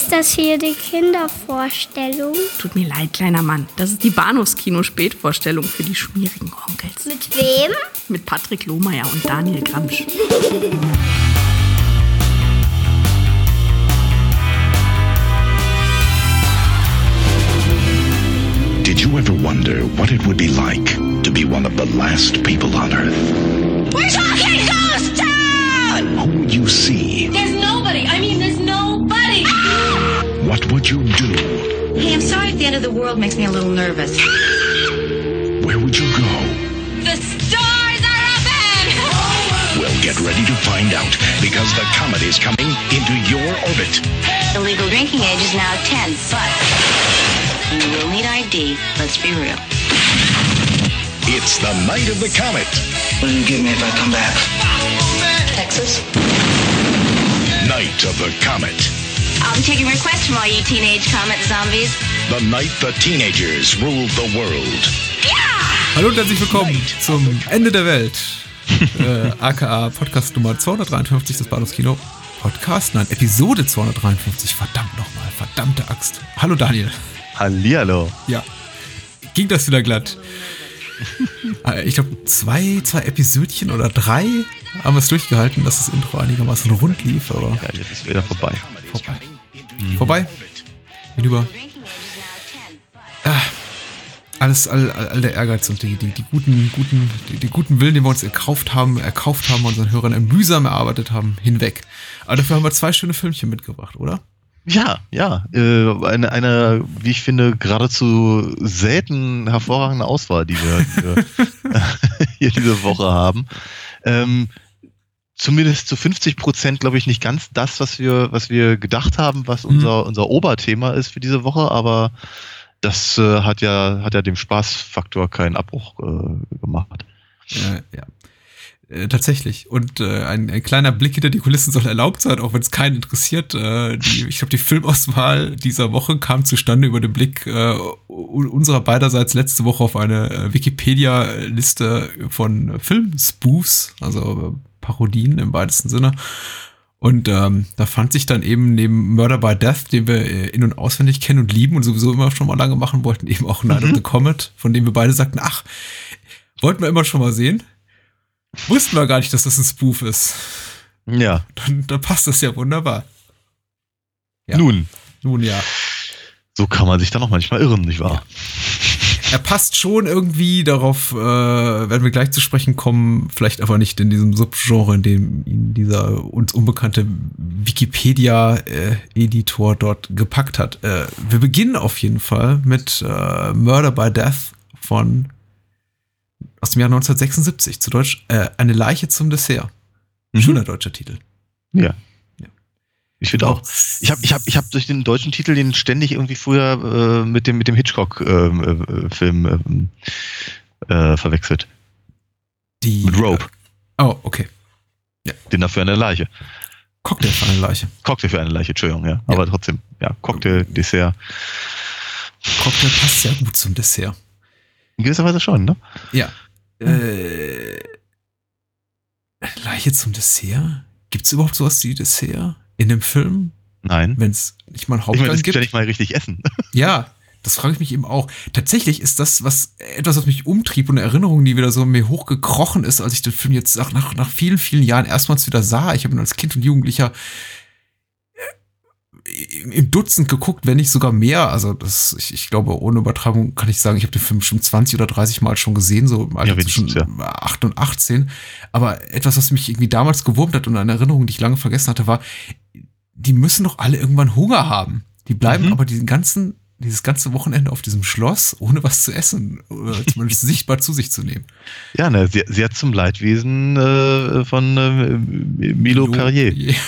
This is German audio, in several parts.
Ist das hier die Kindervorstellung? Tut mir leid, kleiner Mann. Das ist die Bahnhofskino-Spätvorstellung für die schmierigen Onkels. Mit wem? Mit Patrick Lohmeier und Daniel Gramsch. Did you ever wonder what it would be like to be one of the last people on Earth? We're talking ghost town! Who would you see? There's What would you do? Hey, I'm sorry if the end of the world makes me a little nervous. Where would you go? The stars are up ahead. Well, get ready to find out because the comet is coming into your orbit. The legal drinking age is now 10, but you will need ID. Let's be real. It's the night of the comet. What do you give me if I come back? Texas? Night of the comet. I'll be taking requests from all you teenage comet zombies. The night the teenagers ruled the world. Hallo und herzlich willkommen zum Ende der Welt. äh, aka Podcast Nummer 253 des Bahnhofskino. Podcast? Nein, Episode 253. Verdammt nochmal, verdammte Axt. Hallo Daniel. Hallihallo. Ja. Ging das wieder glatt? Äh, ich glaube, zwei, zwei Episödchen oder drei haben wir es durchgehalten, dass das Intro einigermaßen rund lief, aber Ja, jetzt ist wieder vorbei. vorbei. Vorbei? Hinüber. Drinking age is now 10, but alles, all, all, all der Ehrgeiz und die, die, die guten, guten, die, die guten Willen, die wir uns erkauft haben, erkauft haben, unseren Hörern mühsam erarbeitet haben, hinweg. Aber dafür haben wir zwei schöne Filmchen mitgebracht, oder? Ja, ja. Äh, eine, eine, wie ich finde, geradezu selten hervorragende Auswahl, die wir, die wir hier diese Woche haben. Ähm, zumindest zu 50 Prozent, glaube ich, nicht ganz das, was wir, was wir gedacht haben, was unser, unser Oberthema ist für diese Woche, aber das äh, hat ja, hat ja dem Spaßfaktor keinen Abbruch äh, gemacht. Ja, ja. Äh, tatsächlich. Und äh, ein, ein kleiner Blick hinter die Kulissen soll erlaubt sein, auch wenn es keinen interessiert. Äh, die, ich glaube, die Filmauswahl dieser Woche kam zustande über den Blick äh, unserer beiderseits letzte Woche auf eine äh, Wikipedia-Liste von Filmspoofs, also äh, Parodien im weitesten Sinne. Und ähm, da fand sich dann eben neben Murder by Death, den wir äh, in- und auswendig kennen und lieben und sowieso immer schon mal lange machen wollten, eben auch Night of the Comet, von dem wir beide sagten, ach, wollten wir immer schon mal sehen. Wussten wir gar nicht, dass das ein Spoof ist. Ja, Dann, dann passt das ja wunderbar. Ja. nun, Nun ja. so kann man sich da noch manchmal irren, nicht wahr? Er passt schon irgendwie darauf, äh, werden wir gleich zu sprechen kommen, vielleicht aber nicht in diesem Subgenre, in dem ihn dieser uns unbekannte Wikipedia-Editor dort gepackt hat. Äh, wir beginnen auf jeden Fall mit äh, Murder by Death von aus dem Jahr 1976, zu Deutsch äh, Eine Leiche zum Dessert. Mhm. Schöner deutscher Titel. Ja. Ja. Ich finde auch. Ich habe ich hab, ich hab durch den deutschen Titel den ständig irgendwie früher äh, mit dem, mit dem Hitchcock-Film ähm, äh, verwechselt. Die, Mit Rope. Oh, okay. Den dafür eine Leiche. Cocktail für eine Leiche. Cocktail für eine Leiche, Entschuldigung, ja. Aber trotzdem, ja, Cocktail, Dessert. Cocktail passt sehr gut zum Dessert. In gewisser Weise schon, ne? Ja. Äh, Leiche zum Dessert? Gibt es überhaupt sowas wie Dessert in dem Film? Nein. Wenn es nicht mal einen Ich meine, Hauptgang das gibt ja nicht mal richtig Essen. Ja, das frage ich mich eben auch. Tatsächlich ist das was etwas, was mich umtrieb und eine Erinnerung, die wieder so mir hochgekrochen ist, als ich den Film jetzt nach, nach, nach vielen, vielen Jahren erstmals wieder sah. Ich habe ihn als Kind und Jugendlicher im Dutzend geguckt, wenn nicht sogar mehr. Also das, ich, ich glaube, ohne Übertragung kann ich sagen, ich habe den Film schon 20 oder 30 Mal schon gesehen, so im Alter Ja, zwischen wenigstens, 8 und 18. Aber etwas, was mich irgendwie damals gewurmt hat und eine Erinnerung, die ich lange vergessen hatte, war, die müssen doch alle irgendwann Hunger haben. Die bleiben Mhm. aber diesen ganzen, dieses ganze Wochenende auf diesem Schloss, ohne was zu essen oder zumindest sichtbar zu sich zu nehmen. Ja, ne, sehr, sehr zum Leidwesen äh, von äh, Milo Perrier.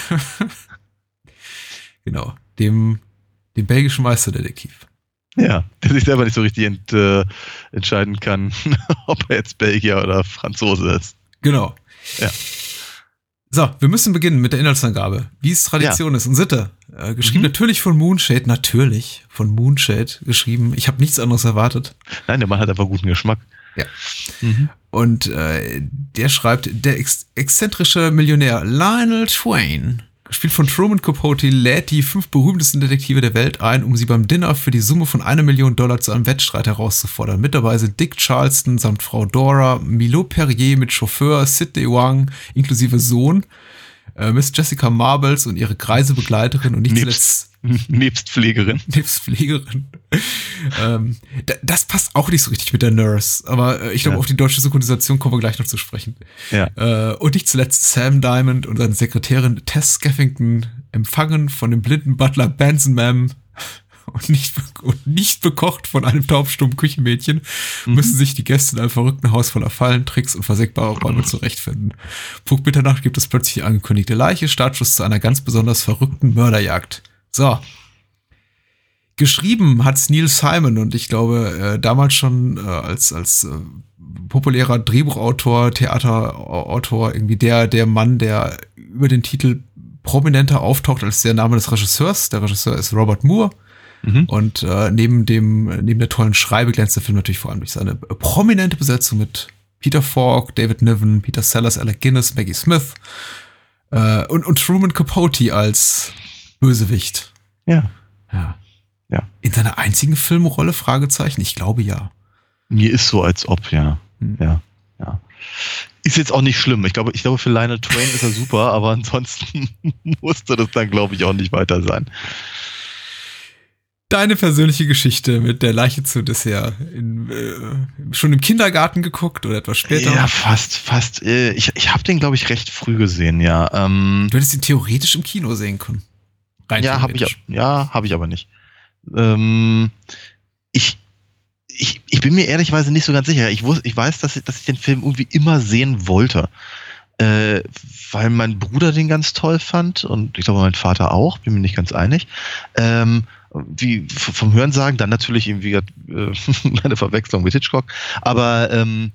genau, dem, dem belgischen Meisterdetektiv. Ja, der sich selber nicht so richtig ent, äh, entscheiden kann, ob er jetzt Belgier oder Franzose ist. Genau. Ja. So, wir müssen beginnen mit der Inhaltsangabe. Wie es Tradition ist und Sitte. Äh, geschrieben Mhm. natürlich von Moonshade, natürlich von Moonshade geschrieben. Ich habe nichts anderes erwartet. Nein, der Mann hat einfach guten Geschmack. Ja. Mhm. Und äh, der schreibt, der ex exzentrische Millionär Lionel Twain, gespielt von Truman Capote, lädt die fünf berühmtesten Detektive der Welt ein, um sie beim Dinner für die Summe von einer Million Dollar zu einem Wettstreit herauszufordern. Mit dabei sind Dick Charleston samt Frau Dora, Milo Perrier mit Chauffeur, Sidney Wang inklusive Sohn, äh, Miss Jessica Marbles und ihre greise Begleiterin und nicht zuletzt Nebst Pflegerin. nebst Pflegerin. ähm, da, das passt auch nicht so richtig mit der Nurse, aber äh, ich glaube, Ja. auf die deutsche Synchronisation kommen wir gleich noch zu sprechen. Ja. Äh, und nicht zuletzt Sam Diamond und seine Sekretärin Tess Skeffington empfangen von dem blinden Butler Benson Mam und nicht, und nicht bekocht von einem taubstummen Küchenmädchen, müssen sich die Gäste in einem verrückten Haus voller Fallen, Tricks und versenkbare Räume zurechtfinden. Punkt Mitternacht gibt es plötzlich die angekündigte Leiche, Startschuss zu einer ganz besonders verrückten Mörderjagd. So. Geschrieben hat's Neil Simon und ich glaube, äh, damals schon äh, als, als äh, populärer Drehbuchautor, Theaterautor, irgendwie der, der Mann, der über den Titel prominenter auftaucht als der Name des Regisseurs. Der Regisseur ist Robert Moore. Mhm. Und äh, neben dem, neben der tollen Schreibe glänzt der Film natürlich vor allem durch seine prominente Besetzung mit Peter Falk, David Niven, Peter Sellers, Alec Guinness, Maggie Smith äh, und, und Truman Capote als Bösewicht. Ja. Ja. Ja. In seiner einzigen Filmrolle? Fragezeichen? Ich glaube ja. Mir ist so, als ob, ja. Hm. Ja. Ja. Ist jetzt auch nicht schlimm. Ich glaube, ich glaube, für Lionel Twain ist er super, aber ansonsten musste das dann, glaube ich, auch nicht weiter sein. Deine persönliche Geschichte mit der Leiche zu Dessert. In, äh, schon im Kindergarten geguckt oder etwas später? Ja, fast, fast. Äh, Ich, ich habe den, glaube ich, recht früh gesehen, ja. Ähm, Du hättest ihn theoretisch im Kino sehen können. Rein ja, habe ich, ja, habe ich aber nicht. Ähm, ich, ich, ich bin mir ehrlicherweise nicht so ganz sicher. Ich, wus, ich weiß, dass ich, dass ich den Film irgendwie immer sehen wollte. Äh, weil mein Bruder den ganz toll fand und ich glaube mein Vater auch, bin mir nicht ganz einig. Ähm, wie vom Hörensagen, dann natürlich irgendwie äh, eine Verwechslung mit Hitchcock. Aber ähm,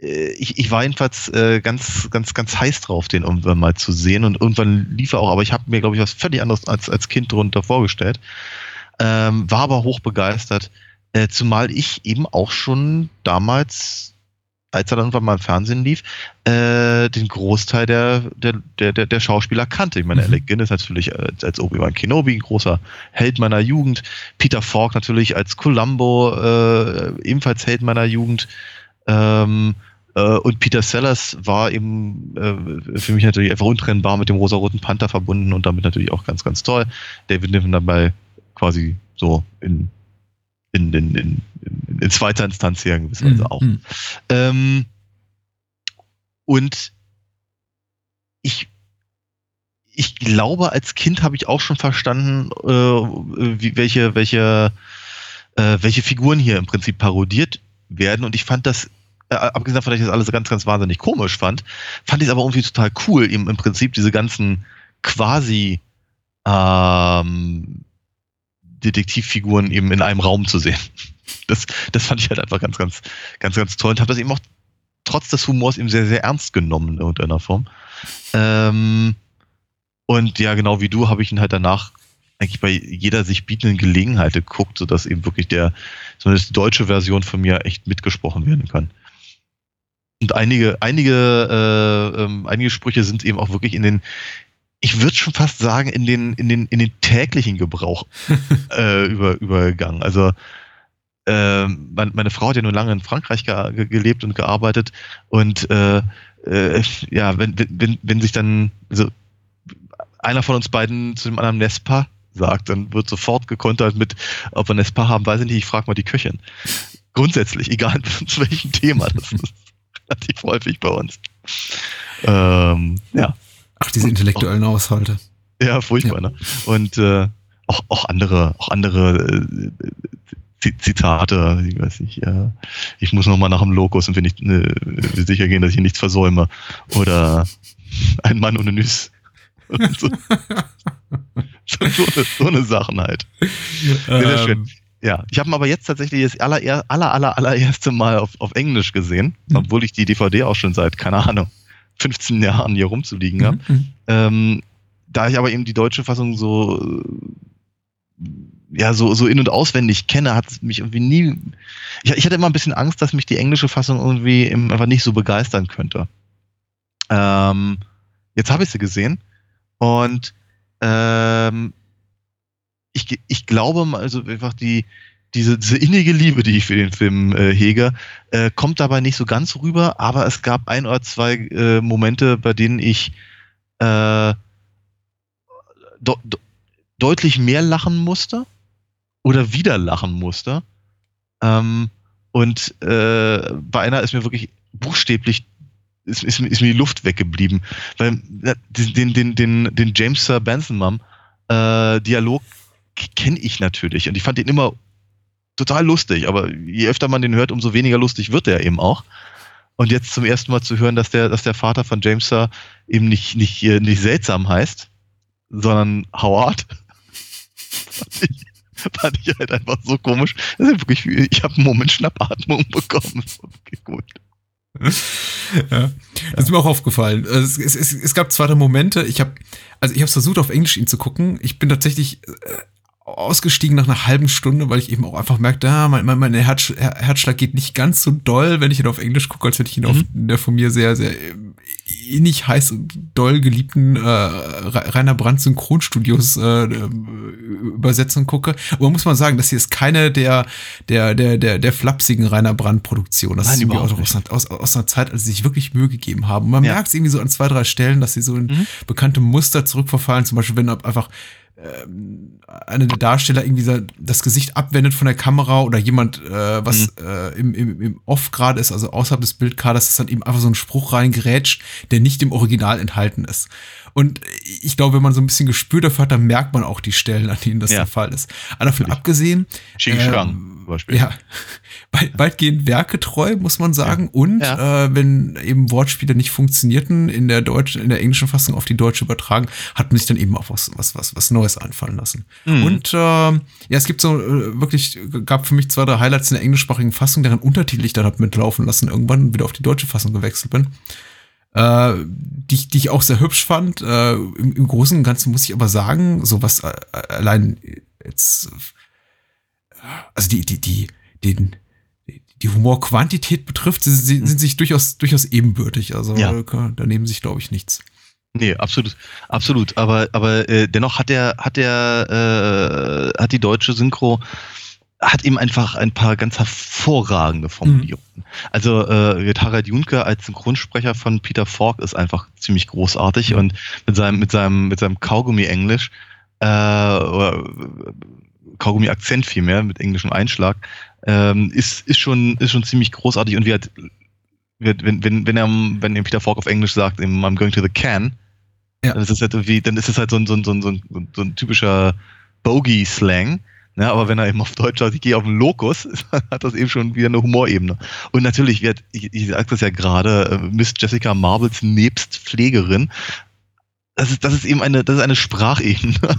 äh, ich, ich war jedenfalls äh, ganz, ganz, ganz heiß drauf, den irgendwann mal zu sehen. Und irgendwann lief er auch, aber ich habe mir, glaube ich, was völlig anderes als, als Kind darunter vorgestellt. Ähm, war aber hoch begeistert. Äh, zumal ich eben auch schon damals, als er dann irgendwann mal im Fernsehen lief, äh, den Großteil der, der, der, der, Schauspieler kannte. Ich meine, Mhm. Alec Guinness natürlich als, als Obi-Wan Kenobi, ein großer Held meiner Jugend. Peter Falk natürlich als Columbo, äh, ebenfalls Held meiner Jugend. Ähm, äh, und Peter Sellers war eben äh, für mich natürlich einfach untrennbar mit dem rosa-roten Panther verbunden und damit natürlich auch ganz, ganz toll. David Niven dabei quasi so in, in, in, in, in, zweiter Instanz hier in gewisser Weise Mhm. auch. Mhm. Ähm, und ich, ich glaube, als Kind habe ich auch schon verstanden, äh, wie, welche, welche, äh, welche Figuren hier im Prinzip parodiert werden. Und ich fand das, äh, abgesehen davon, dass ich das alles ganz, ganz wahnsinnig komisch fand, fand ich es aber irgendwie total cool, eben im Prinzip diese ganzen quasi ähm, Detektivfiguren eben in einem Raum zu sehen. Das, das fand ich halt einfach ganz, ganz, ganz, ganz toll und habe das eben auch trotz des Humors eben sehr, sehr ernst genommen in irgendeiner Form. Ähm, und ja, genau wie du, habe ich ihn halt danach eigentlich bei jeder sich bietenden Gelegenheit geguckt, sodass eben wirklich der, zumindest die deutsche Version von mir echt mitgesprochen werden kann. Und einige, einige, äh, ähm, einige Sprüche sind eben auch wirklich in den, ich würde schon fast sagen, in den, in den, in den täglichen Gebrauch äh, über, übergegangen. Also mein, meine Frau hat ja nur lange in Frankreich ge ge gelebt und gearbeitet und äh, äh, ja, wenn, wenn, wenn, wenn sich dann also einer von uns beiden zu dem anderen Nespa sagt, dann wird sofort gekontert mit, ob wir Nespa haben, weiß ich nicht, ich frage mal die Köchin. Grundsätzlich, egal zu welchem Thema, das ist relativ häufig bei uns. Ähm, ja. Ach, diese intellektuellen Aushalte. Ja, furchtbar, Ja. ne? Und äh, auch, auch andere, auch andere äh, Zitate, ich weiß nicht, äh, ich muss noch mal nach dem Lokus und will nicht äh, sicher gehen, dass ich nichts versäume. Oder ein Mann ohne Nüs. Und so, so, so, eine, so eine Sachen halt. Sehr, sehr schön. Ähm, Ja, ich habe ihn aber jetzt tatsächlich das aller, aller, aller, allererste Mal auf, auf Englisch gesehen, Mhm. obwohl ich die DVD auch schon seit, keine Ahnung, 15 Jahren hier rumzuliegen habe. mhm. Ähm, da ich aber eben die deutsche Fassung so, ja, so, so in- und auswendig kenne, hat es mich irgendwie nie. Ich, ich hatte immer ein bisschen Angst, dass mich die englische Fassung irgendwie einfach nicht so begeistern könnte. Ähm, jetzt habe ich sie gesehen und Ähm, ich, ich glaube mal, also einfach die, diese, diese innige Liebe, die ich für den Film äh, hege, äh, kommt dabei nicht so ganz rüber, aber es gab ein oder zwei äh, Momente, bei denen ich äh, do, do, deutlich mehr lachen musste oder wieder lachen musste. Ähm, und äh, bei einer ist mir wirklich buchstäblich ist, ist, ist mir die Luft weggeblieben. Weil äh, den, den, den, den James Sir Benson Mum äh, Dialog kenne ich natürlich und ich fand den immer total lustig, aber je öfter man den hört, umso weniger lustig wird er eben auch. Und jetzt zum ersten Mal zu hören, dass der, dass der Vater von James Sir eben nicht, nicht, äh, nicht seltsam heißt, sondern Howard, fand ich, fand ich halt einfach so komisch. Das ist wirklich, ich habe einen Moment Schnappatmung bekommen. Wirklich gut. ja. Das ist mir auch aufgefallen. Es, es, es, es gab zwei Momente. Ich habe, also ich habe versucht auf Englisch ihn zu gucken. Ich bin tatsächlich äh, ausgestiegen nach einer halben Stunde, weil ich eben auch einfach merkte, ah, mein, mein, mein Herz, Her- Herzschlag geht nicht ganz so doll, wenn ich ihn auf Englisch gucke, als wenn ich ihn auf der von mir sehr, sehr innig heiß und doll geliebten äh, Ra- Rainer Brandt Synchronstudios äh, äh, Übersetzung gucke. Aber muss man sagen, das hier ist keine der, der, der, der, der flapsigen Rainer Brandt Produktion. Das Nein, ist irgendwie aus, aus, aus, aus einer Zeit, als sie sich wirklich Mühe gegeben haben. Und man Ja. merkt es irgendwie so an zwei, drei Stellen, dass sie so in Mhm. bekannte Muster zurückverfallen. Zum Beispiel, wenn einfach ähm, einer der Darsteller irgendwie das Gesicht abwendet von der Kamera oder jemand, äh, was äh, im, im, im Off gerade ist, also außerhalb des Bildkaders, ist dann eben einfach so ein Spruch reingerätscht, der nicht im Original enthalten ist. Und ich glaube, wenn man so ein bisschen Gespür dafür hat, dann merkt man auch die Stellen, an denen das Ja. der Fall ist. Aber davon abgesehen, Xing ähm, zum Beispiel. ja, weit- weitgehend werketreu, muss man sagen. Und Ja. äh, wenn eben Wortspiele nicht funktionierten, in der deutschen, in der englischen Fassung auf die deutsche übertragen, hat man sich dann eben auch was, was, was, was Neues einfallen lassen. Mhm. Und äh, ja, es gibt so äh, wirklich, gab für mich zwei, drei Highlights in der englischsprachigen Fassung, deren Untertitel ich dann hab mitlaufen lassen, irgendwann und wieder auf die deutsche Fassung gewechselt bin. Äh, die, ich- die ich auch sehr hübsch fand. Äh, im, Im Großen und Ganzen muss ich aber sagen, so was äh, allein jetzt also die, die, die, den, die Humorquantität betrifft, sie sind sich durchaus, durchaus ebenbürtig. Also Ja. da, da nehmen sich, glaube ich, nichts. Nee, absolut, absolut. Aber, aber äh, dennoch hat der, hat der, äh, hat die deutsche Synchro hat eben einfach ein paar ganz hervorragende Formulierungen. Also äh, Harald Junke als Synchronsprecher von Peter Falk ist einfach ziemlich großartig und mit seinem mit seinem mit seinem Kaugummi-Englisch äh, oder äh, Kaugummi-Akzent vielmehr mit englischem Einschlag ähm, ist ist schon ist schon ziemlich großartig und wie halt wenn, wenn, wenn er, wenn der Peter Falk auf Englisch sagt, im I'm going to the can, Ja. dann ist es halt irgendwie, dann ist es halt so ein, so ein, so ein, so ein, so ein typischer Bogey-Slang. Ne, aber wenn er eben auf Deutsch sagt, ich gehe auf den Lokus, hat das eben schon wieder eine Humorebene. Und natürlich wird, ich, ich sag das ja gerade, äh, Miss Jessica Marbles nebst Pflegerin, das ist, das ist eben eine, das ist eine Sprachebene.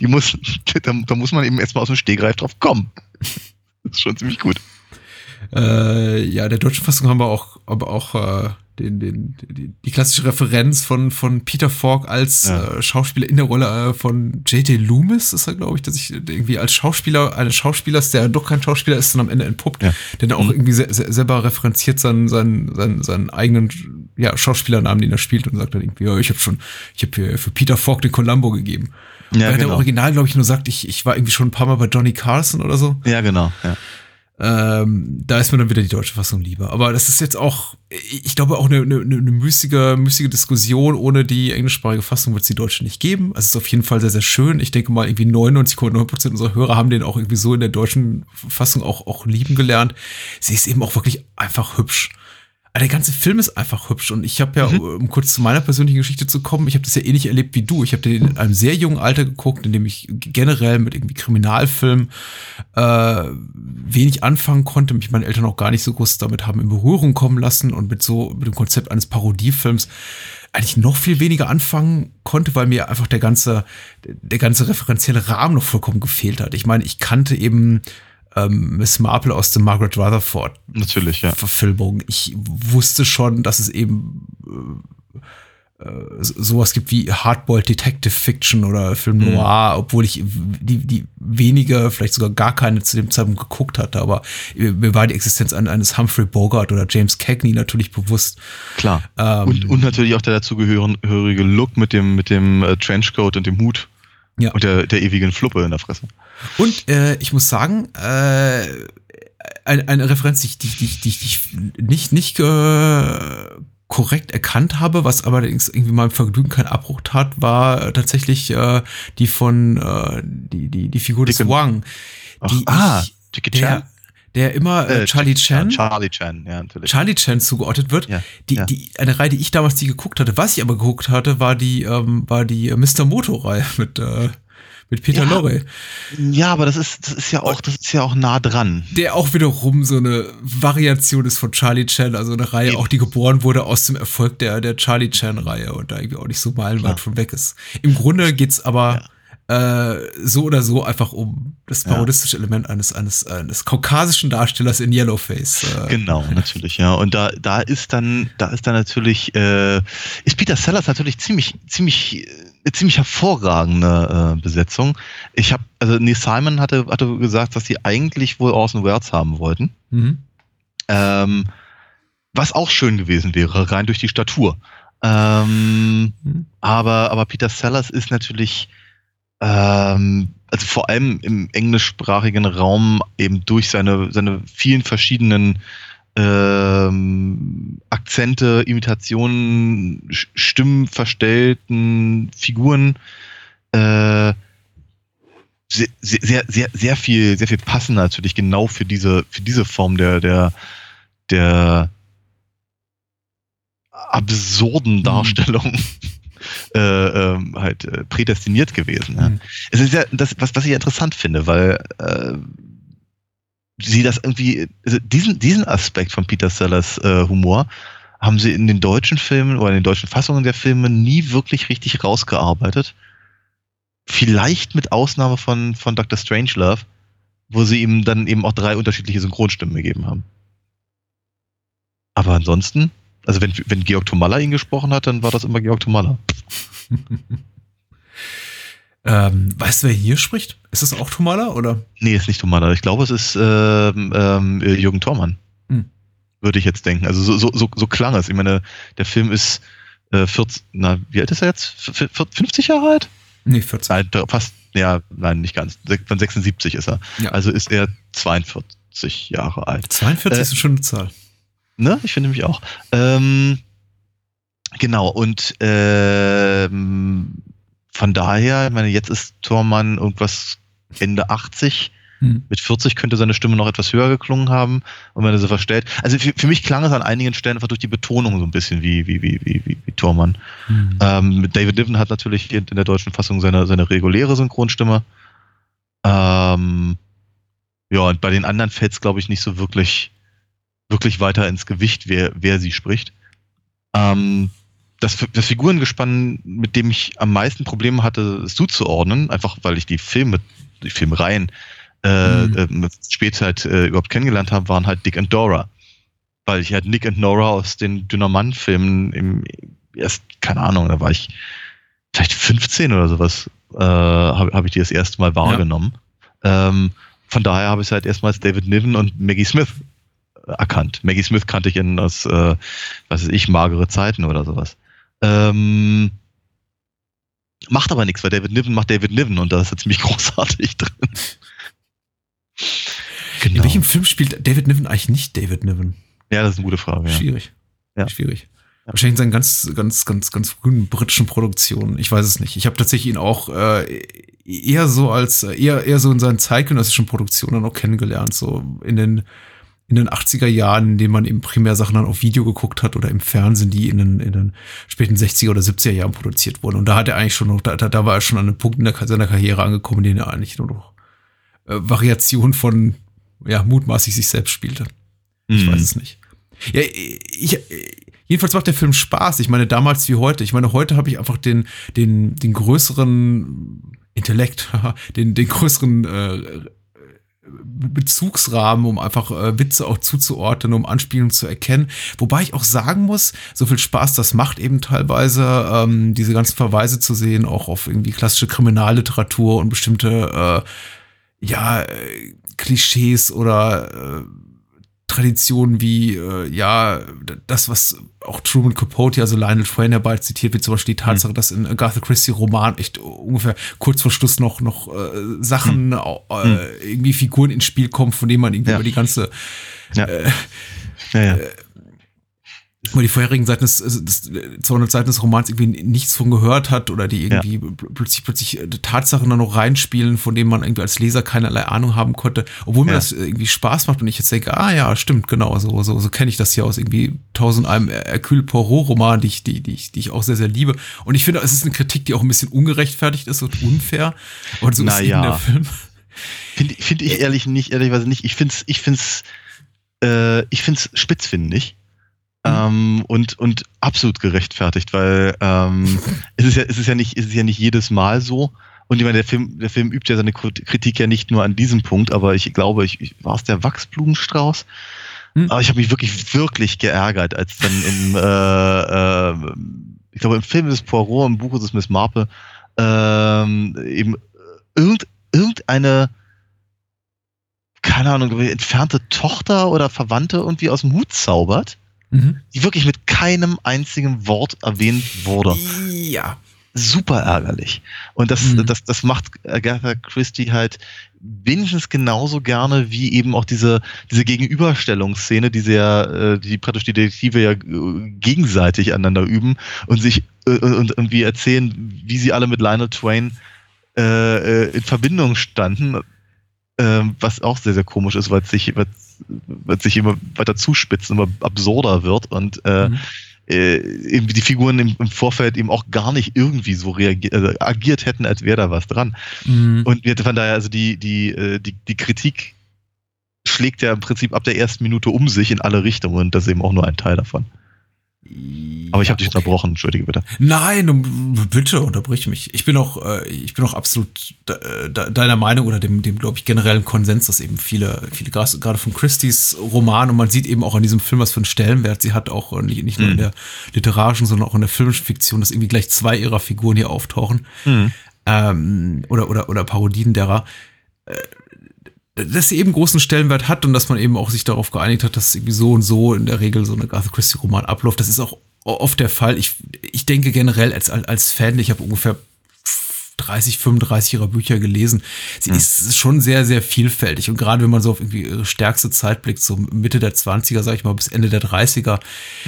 Die muss, da, da muss man eben erstmal aus dem Stegreif drauf kommen. Das ist schon ziemlich gut. Äh, ja, der deutschen Fassung haben wir auch, aber auch äh, den, den, die, die klassische Referenz von, von Peter Falk als Ja. äh, Schauspieler in der Rolle äh, von J.J. Loomis, ist er, glaube ich, dass ich irgendwie als Schauspieler, eines Schauspielers, der doch kein Schauspieler ist, dann am Ende entpuppt, Ja. der dann auch Mhm. irgendwie se se selber referenziert seinen, seinen, seinen, seinen eigenen ja, Schauspielernamen, den er spielt und sagt dann irgendwie, ja, ich habe schon, ich habe hier für Peter Falk den Columbo gegeben. Ja, Weil der genau. Original, glaube ich, nur sagt, ich, ich war irgendwie schon ein paar Mal bei Johnny Carson oder so. Ja, genau. Ja. Ähm, da ist mir dann wieder die deutsche Fassung lieber. Aber das ist jetzt auch, ich glaube, auch eine, eine, eine müßige, müßige Diskussion. Ohne die englischsprachige Fassung wird es die deutsche nicht geben. Also es ist auf jeden Fall sehr, sehr schön. Ich denke mal, irgendwie 99,9% unserer Hörer haben den auch irgendwie so in der deutschen Fassung auch, auch lieben gelernt. Sie ist eben auch wirklich einfach hübsch. Aber der ganze Film ist einfach hübsch und ich habe ja, um kurz zu meiner persönlichen Geschichte zu kommen, ich habe das ja ähnlich erlebt wie du. Ich habe den in einem sehr jungen Alter geguckt, in dem ich generell mit irgendwie Kriminalfilmen äh, wenig anfangen konnte, mich meine Eltern auch gar nicht so groß damit haben in Berührung kommen lassen und mit so mit dem Konzept eines Parodiefilms eigentlich noch viel weniger anfangen konnte, weil mir einfach der ganze der ganze referenzielle Rahmen noch vollkommen gefehlt hat. Ich meine, ich kannte eben ähm, Miss Marple aus der Margaret Rutherford Natürlich, ja. Verfilmung. Ich wusste schon, dass es eben äh, so- sowas gibt wie Hardboiled Detective Fiction oder Film Mhm. Noir, obwohl ich die, die wenige, vielleicht sogar gar keine zu dem Zeitpunkt geguckt hatte, aber mir war die Existenz ein- eines Humphrey Bogart oder James Cagney natürlich bewusst. Klar. Ähm, und, und natürlich auch der dazugehörige Look mit dem, mit dem äh, Trenchcoat und dem Hut. Ja. Und der, der ewigen Fluppe in der Fresse. Und äh, ich muss sagen, äh, eine, eine Referenz, die ich, die, die, die, ich- nicht, nicht äh, korrekt erkannt habe, was allerdings irgendwie meinem Vergnügen keinen Abbruch tat, war tatsächlich äh, die von äh, die, die, die Figur des Dickon. Wang. Ach, Die ah, ich, der. Der immer äh, Äh, Charlie Chan, Charlie Chan, ja, natürlich. Charlie Chan zugeordnet wird. Ja, die, ja. die, eine Reihe, die ich damals nie geguckt hatte. Was ich aber geguckt hatte, war die, ähm, war die äh, Mr. Moto-Reihe mit, äh, mit Peter Ja. Lorre. Ja, aber das ist, das ist ja auch, das ist ja auch nah dran. der auch wiederum so eine Variation ist von Charlie Chan, also eine Reihe, Eben. auch die geboren wurde aus dem Erfolg der, der Charlie Chan-Reihe und da irgendwie auch nicht so meilenweit von weg ist. Im Grunde geht's aber äh, so oder so einfach um das Ja. parodistische Element eines, eines, eines kaukasischen Darstellers in Yellowface. Äh, Genau, natürlich, ja. Und da, da ist dann, da ist dann natürlich, äh, ist Peter Sellers natürlich ziemlich, ziemlich, äh, eine ziemlich hervorragende äh, Besetzung. Ich habe, also Neil Simon hatte, hatte gesagt, dass sie eigentlich wohl Orson Welles haben wollten. Mhm. Ähm, was auch schön gewesen wäre, rein durch die Statur. Ähm, Mhm. aber, aber Peter Sellers ist natürlich, ähm, also vor allem im englischsprachigen Raum eben durch seine, seine vielen verschiedenen ähm, Akzente, Imitationen, Stimmen verstellten Figuren äh, sehr, sehr, sehr, sehr viel, sehr viel passender natürlich genau für diese, für diese Form der, der, der absurden Darstellung äh, ähm, halt äh, prädestiniert gewesen. Ja. Mhm. Es ist ja das, was, was ich interessant finde, weil äh, sie das irgendwie, also diesen, diesen Aspekt von Peter Sellers äh, Humor haben sie in den deutschen Filmen oder in den deutschen Fassungen der Filme nie wirklich richtig rausgearbeitet. Vielleicht mit Ausnahme von, von Dr. Strangelove, wo sie ihm dann eben auch drei unterschiedliche Synchronstimmen gegeben haben. Aber ansonsten, also wenn, wenn Georg Tomalla ihn gesprochen hat, dann war das immer Georg Tomalla. ähm, weißt du, wer hier spricht? Ist das auch Tomala oder? Nee, ist nicht Tomalla. Ich glaube, es ist ähm, ähm, Jürgen Thormann. Hm. Würde ich jetzt denken. Also so, so, so, so klang es. Ich meine, der Film ist äh, 14, na, wie alt ist er jetzt? F- f- 50 Jahre alt? Nee, 14. Nein, fast, ja, nein, nicht ganz. Von 76 ist er. Ja. Also ist er 42 Jahre alt. 42 Äh, ist eine schöne Zahl. Ne? Ich finde mich auch. Ähm, genau, und ähm, von daher, ich meine, jetzt ist Thormann irgendwas Ende 80. Hm. Mit 40 könnte seine Stimme noch etwas höher geklungen haben. Und wenn er sie verstellt. Also für, für mich klang es an einigen Stellen einfach durch die Betonung so ein bisschen wie, wie, wie, wie, wie, wie Thormann. Hm. Ähm, David Niven hat natürlich in in der deutschen Fassung seine, seine reguläre Synchronstimme. Ähm, ja, und bei den anderen fällt es, glaube ich, nicht so wirklich, wirklich weiter ins Gewicht, wer, wer sie spricht. Ähm, das, das Figurengespann, mit dem ich am meisten Probleme hatte, es zuzuordnen, einfach weil ich die Filme, die Filmreihen äh, Mhm. äh, mit Spätzeit äh, überhaupt kennengelernt habe, waren halt Dick und Dora. Weil ich halt Nick und Nora aus den Dynamant-Filmen im erst, keine Ahnung, da war ich vielleicht 15 oder sowas, äh, habe hab ich die das erste Mal wahrgenommen. Ähm, von daher habe ich halt erstmals David Niven und Maggie Smith erkannt. Maggie Smith kannte ich in aus, äh, was weiß ich, magere Zeiten oder sowas. Ähm, macht aber nichts, weil David Niven macht David Niven und da ist er ziemlich großartig drin. In Genau. welchem Film spielt David Niven eigentlich nicht David Niven? Ja, das ist eine gute Frage. Ja. Schwierig. Ja. Schwierig. Wahrscheinlich in seinen ganz, ganz, ganz, ganz frühen britischen Produktionen. Ich weiß es nicht. Ich habe tatsächlich ihn auch äh, eher so als, eher, eher so in seinen zeitgenössischen Produktionen auch kennengelernt. So in den, in den 80er Jahren, in denen man eben primär Sachen dann auf Video geguckt hat oder im Fernsehen, die in den, in den späten 60er oder 70er Jahren produziert wurden. Und da hat er eigentlich schon noch, da, da war er schon an einem Punkt in der, seiner Karriere angekommen, in dem er eigentlich nur noch äh, Variation von, ja, mutmaßlich sich selbst spielte. Ich Mhm. weiß es nicht. Ja, ich, jedenfalls macht der Film Spaß. Ich meine, damals wie heute. Ich meine, heute habe ich einfach den, den, den größeren Intellekt, den, den größeren äh, Bezugsrahmen, um einfach äh, Witze auch zuzuordnen, um Anspielungen zu erkennen. Wobei ich auch sagen muss, so viel Spaß das macht eben teilweise, ähm, diese ganzen Verweise zu sehen, auch auf irgendwie klassische Kriminalliteratur und bestimmte äh, ja, äh, Klischees oder äh, Traditionen wie, äh, ja, das, was auch Truman Capote, also Lionel Twain herbei zitiert, wie zum Beispiel die Tatsache, mhm. dass in Agatha Christie Roman echt ungefähr kurz vor Schluss noch, noch äh, Sachen, mhm. äh, irgendwie Figuren ins Spiel kommen, von denen man irgendwie ja. über die ganze ja. Äh, ja, wo die vorherigen Seiten des, des 200 Seiten des Romans irgendwie nichts von gehört hat oder die irgendwie ja. plötzlich plötzlich äh, Tatsachen dann noch reinspielen, von denen man irgendwie als Leser keinerlei Ahnung haben konnte, obwohl mir ja. das irgendwie Spaß macht und ich jetzt denke, ah ja, stimmt, genau, so so so kenne ich das hier aus irgendwie tausend einem Hercule Poirot Roman, die ich die die ich, die ich auch sehr sehr liebe und ich finde, es ist eine Kritik, die auch ein bisschen ungerechtfertigt ist und unfair, aber so Na ist ja. der Film. Finde find ich ehrlich nicht, ehrlicherweise nicht. Ich finde es, ich finde es, äh, ich finde es spitzfindig. Mhm. Ähm, und, und absolut gerechtfertigt, weil ähm, es, ist ja, es, ist ja nicht, es ist ja nicht jedes Mal so. Und ich meine, der Film, der Film übt ja seine Kritik ja nicht nur an diesem Punkt, aber ich glaube, ich, ich war es der Wachsblumenstrauß. Hm. Aber ich habe mich wirklich, wirklich geärgert, als dann im, äh, äh, ich glaube, im Film ist Poirot, im Buch ist es Miss Marple, ähm, eben irgend, irgendeine, keine Ahnung, entfernte Tochter oder Verwandte irgendwie aus dem Hut zaubert mhm. die wirklich mit keinem einzigen Wort erwähnt wurde. Ja. Super ärgerlich. Und das, mhm. das, das macht Agatha Christie halt wenigstens genauso gerne wie eben auch diese, diese Gegenüberstellungsszene, die sie ja, äh, die praktisch die Detektive ja äh, gegenseitig aneinander üben und sich äh, und irgendwie erzählen, wie sie alle mit Lionel Twain äh, in Verbindung standen, äh, was auch sehr, sehr komisch ist, weil es sich, weil wird sich immer weiter zuspitzen, immer absurder wird und äh, mhm. äh, eben die Figuren im, im, Vorfeld eben auch gar nicht irgendwie so reagiert, also agiert hätten, als wäre da was dran. Mhm. Und wir, von daher, also die, die, äh, die, die Kritik schlägt ja im Prinzip ab der ersten Minute um sich in alle Richtungen und das ist eben auch nur ein Teil davon. Aber ich habe dich okay. unterbrochen, entschuldige bitte. Nein, bitte unterbrich mich. Ich bin auch, äh, ich bin auch absolut deiner Meinung oder dem, dem glaube ich generellen Konsens, dass eben viele, viele gerade von Christie's Roman und man sieht eben auch in diesem Film, was für einen Stellenwert sie hat, auch nicht, nicht nur in mhm. der literarischen, sondern auch in der filmischen Fiktion, dass irgendwie gleich zwei ihrer Figuren hier auftauchen mhm. ähm, oder oder oder Parodien derer. Dass sie eben großen Stellenwert hat und dass man eben auch sich darauf geeinigt hat, dass irgendwie so und so in der Regel so eine Agatha Christie Roman abläuft. Das ist auch oft der Fall. Ich, ich denke generell als, als Fan, ich habe ungefähr 30, 35 ihrer Bücher gelesen. Sie mhm. ist schon sehr, sehr vielfältig. Und gerade wenn man so auf irgendwie ihre stärkste Zeit blickt, so Mitte der 20er, sag ich mal, bis Ende der 30er,